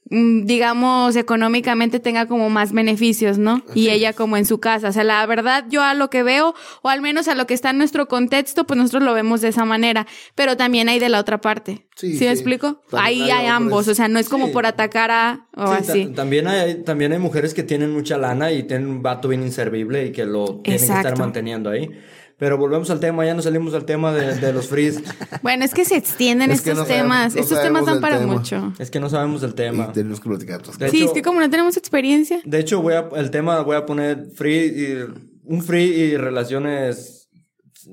digamos, económicamente tenga como más beneficios, ¿no? y ella como en su casa. O sea, la verdad, yo a lo que veo, o al menos a lo que está en nuestro contexto, pues nosotros lo vemos de esa manera. Pero también hay de la otra parte. Sí, ¿Sí, me explico? Ahí hay, ambos. O sea, no es como por atacar a o así. También hay, también hay mujeres que tienen mucha lana y tienen un vato bien inservible y que lo tienen que estar manteniendo ahí. Pero volvemos al tema, ya no salimos del tema de, los frees. Bueno, es que se extienden estos temas. estos temas dan para mucho. Es que no sabemos del tema. Y tenemos que platicar Sí, es que como no tenemos experiencia. De hecho, voy a, el tema voy a poner free y, un free y relaciones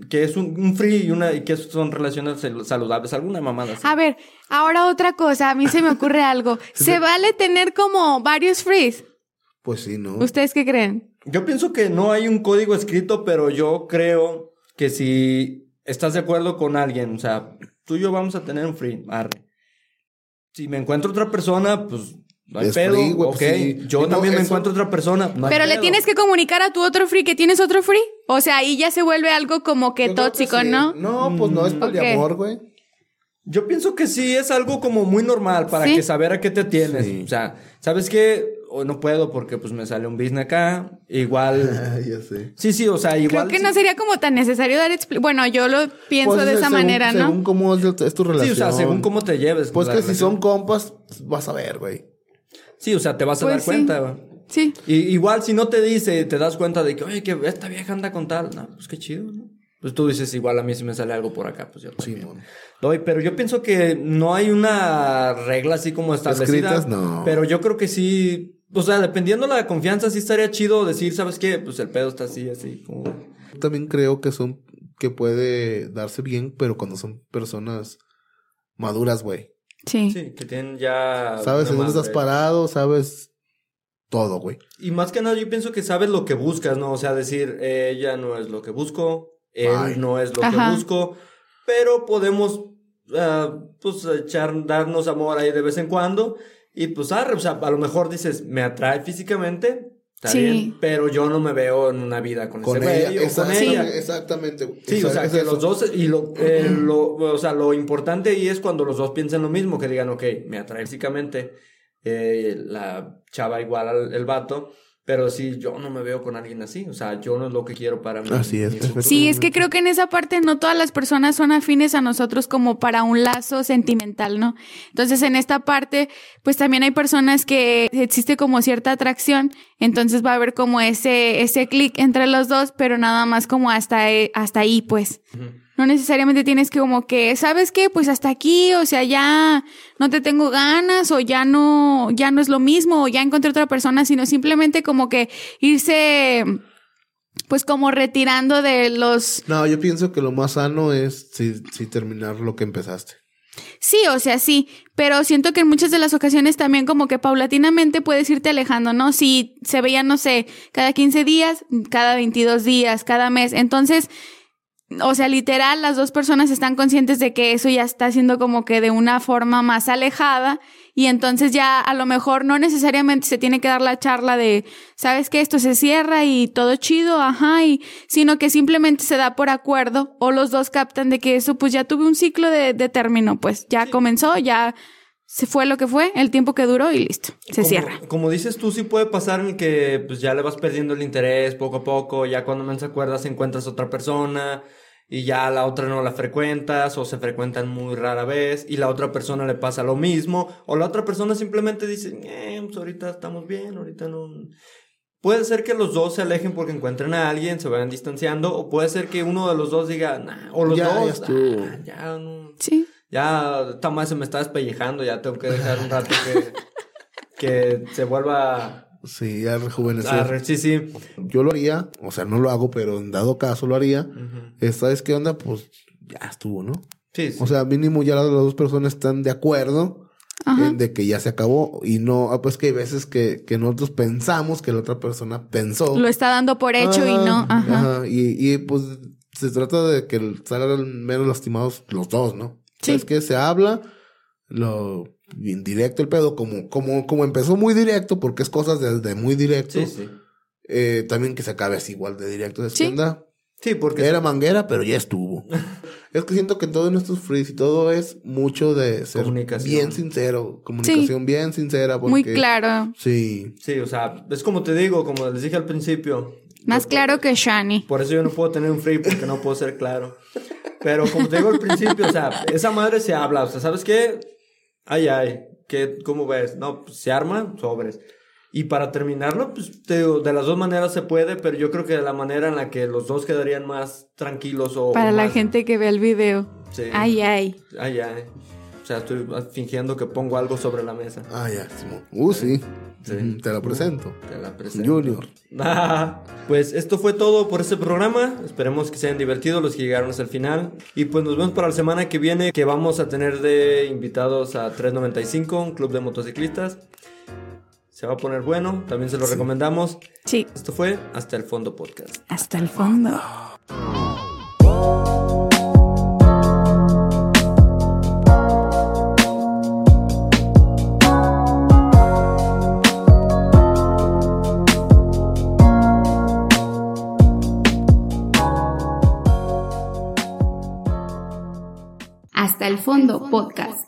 que es un, free y una y que son relaciones saludables, alguna mamada A ver, ahora otra cosa, a mí se me ocurre algo. ¿Se vale tener como varios frees? Pues sí, ¿no? ¿Ustedes qué creen? Yo pienso que no hay un código escrito, pero yo creo que si estás de acuerdo con alguien, o sea, tú y yo vamos a tener un free, arre. Si me encuentro otra persona, pues no hay pedo, ok. Pues yo también me encuentro otra persona. Pero le tienes que comunicar a tu otro free que tienes otro free. O sea, ahí ya se vuelve algo como que tóxico, ¿no? No, pues no es poliamor, güey. Yo pienso que sí es algo como muy normal para que saber a qué te tienes. O sea, ¿sabes qué? Hoy no puedo porque pues me sale un business acá. Igual. ya sé. Sí, sí, o sea, igual. Creo que no sería como tan necesario dar Bueno, yo lo pienso pues, de esa manera, ¿no? Según cómo es, tu relación. Sí, o sea, según cómo te lleves. Pues que si son compas, vas a ver, güey. Sí, o sea, te vas a dar pues cuenta, güey. Sí. Y, igual si no te dice, te das cuenta de que, oye, que esta vieja anda con tal. No, pues qué chido, ¿no? Pues tú dices, igual a mí si me sale algo por acá, pues yo Sí, Doy, pero yo pienso que no hay una regla así como establecida. Escritas, no. Pero yo creo que sí, o sea, dependiendo la confianza, sí estaría chido decir, ¿sabes qué? Pues el pedo está así, así, como... También creo que son, que puede darse bien, pero cuando son personas maduras, güey. Sí. Sí, que tienen ya... Sabes en dónde estás parado, sabes todo, güey. Y más que nada yo pienso que sabes lo que buscas, ¿no? O sea, decir, eh, ella no es lo que busco, él Ay. no es lo Ajá. que busco, pero podemos, ah, pues, echar, darnos amor ahí de vez en cuando. Y pues, arre, o sea, a lo mejor dices, me atrae físicamente, está Sí. bien, pero yo no me veo en una vida con, Con ese ella, güey o con exactamente, ella. exactamente. güey. Sí, o sea, es que eso. los dos, y lo, eh, lo, o sea, lo importante ahí es cuando los dos piensan lo mismo, que digan, ok, me atrae físicamente eh, la chava igual al el vato, pero sí, yo no me veo con alguien así, o sea, yo no es lo que quiero para mí. Así es. Sí, es que creo que en esa parte no todas las personas son afines a nosotros como para un lazo sentimental, ¿no? Entonces, en esta parte, pues también hay personas que existe como cierta atracción, entonces va a haber como ese, ese clic entre los dos, pero nada más como hasta, eh, hasta ahí, pues. No necesariamente tienes que como que, ¿sabes qué? Pues hasta aquí, o sea, ya no te tengo ganas o ya no, ya no es lo mismo o ya encontré otra persona, sino simplemente como que irse, pues como retirando de los, No, yo pienso que lo más sano es sí, sí terminar lo que empezaste. sí, o sea, sí, pero siento que en muchas de las ocasiones también como que paulatinamente puedes irte alejando, ¿no? Si se veían, no sé, cada 15 días, cada 22 días, cada mes, entonces... O sea, literal, las dos personas están conscientes de que eso ya está siendo como que de una forma más alejada y entonces ya a lo mejor no necesariamente se tiene que dar la charla de, sabes que esto se cierra y todo chido, ajá, y sino que simplemente se da por acuerdo o los dos captan de que eso pues ya tuve un ciclo de, de término, pues ya comenzó, ya se fue lo que fue, el tiempo que duró y listo, se Como- cierra. Como dices tú, sí puede pasar que pues ya le vas perdiendo el interés poco a poco, ya cuando menos acuerdas encuentras otra persona y ya la otra no la frecuentas o se frecuentan muy rara vez y la otra persona le pasa lo mismo o la otra persona simplemente dice, eh, pues ahorita estamos bien, ahorita no... Puede ser que los dos se alejen porque encuentren a alguien, se vayan distanciando o puede ser que uno de los dos diga, nah, o los Ya, ya dos, estuvo. "Ah, ya no... Sí. Ya, esta madre se me está despellejando, ya tengo que dejar un rato que, que se vuelva Sí, ya rejuvenecer. a... re- Sí, sí. Yo lo haría, o sea, no lo hago, pero en dado caso lo haría. Ujú. Eh, ¿Sabes qué onda? Pues ya estuvo, ¿no? Sí, sí. O sea, mínimo ya las dos personas están de acuerdo en de que ya se acabó y no, ah, pues que hay veces que, que nosotros pensamos que la otra persona pensó. Lo está dando por hecho y no, ajá. Y, y, pues se trata de que salgan menos lastimados los dos, ¿no? Sí. Es que se habla, lo indirecto el pedo, como, como, como empezó muy directo, porque es cosas desde muy directo, Sí, sí. eh, también que se acabe así igual de directo. ¿sabes Sí. qué? Sí, porque... Era manguera, pero ya estuvo. es que siento que todo en estos frees y todo es mucho de ser Comunicación. bien sincero, comunicación bien sincera. Porque, Muy claro. Sí. Sí, o sea, es como te digo, como les dije al principio. Más claro que Shani. Por eso yo no puedo tener un free porque no puedo ser claro. Pero como te digo al principio, o sea, esa madre se habla, o sea, ¿sabes qué? Ay, ay, ¿qué, ¿cómo ves? No, pues se arma, sobres. Y para terminarlo, pues te digo, de las dos maneras se puede, pero yo creo que de la manera en la que los dos quedarían más tranquilos o... Para la más- gente que ve el video. Sí. Ay, ay. Ay, ay. O sea, estoy fingiendo que pongo algo sobre la mesa. Ah, ya, Simón. Uh, sí. Te la presento. Te la presento. Junior. Ah, pues esto fue todo por este programa. Esperemos que se hayan divertido los que llegaron hasta el final. Y pues nos vemos para la semana que viene que vamos a tener de invitados a 395, un club de motociclistas. Se va a poner bueno, también se lo recomendamos. Sí. Esto fue Hasta el Fondo Podcast. Hasta el fondo. Hasta el fondo podcast.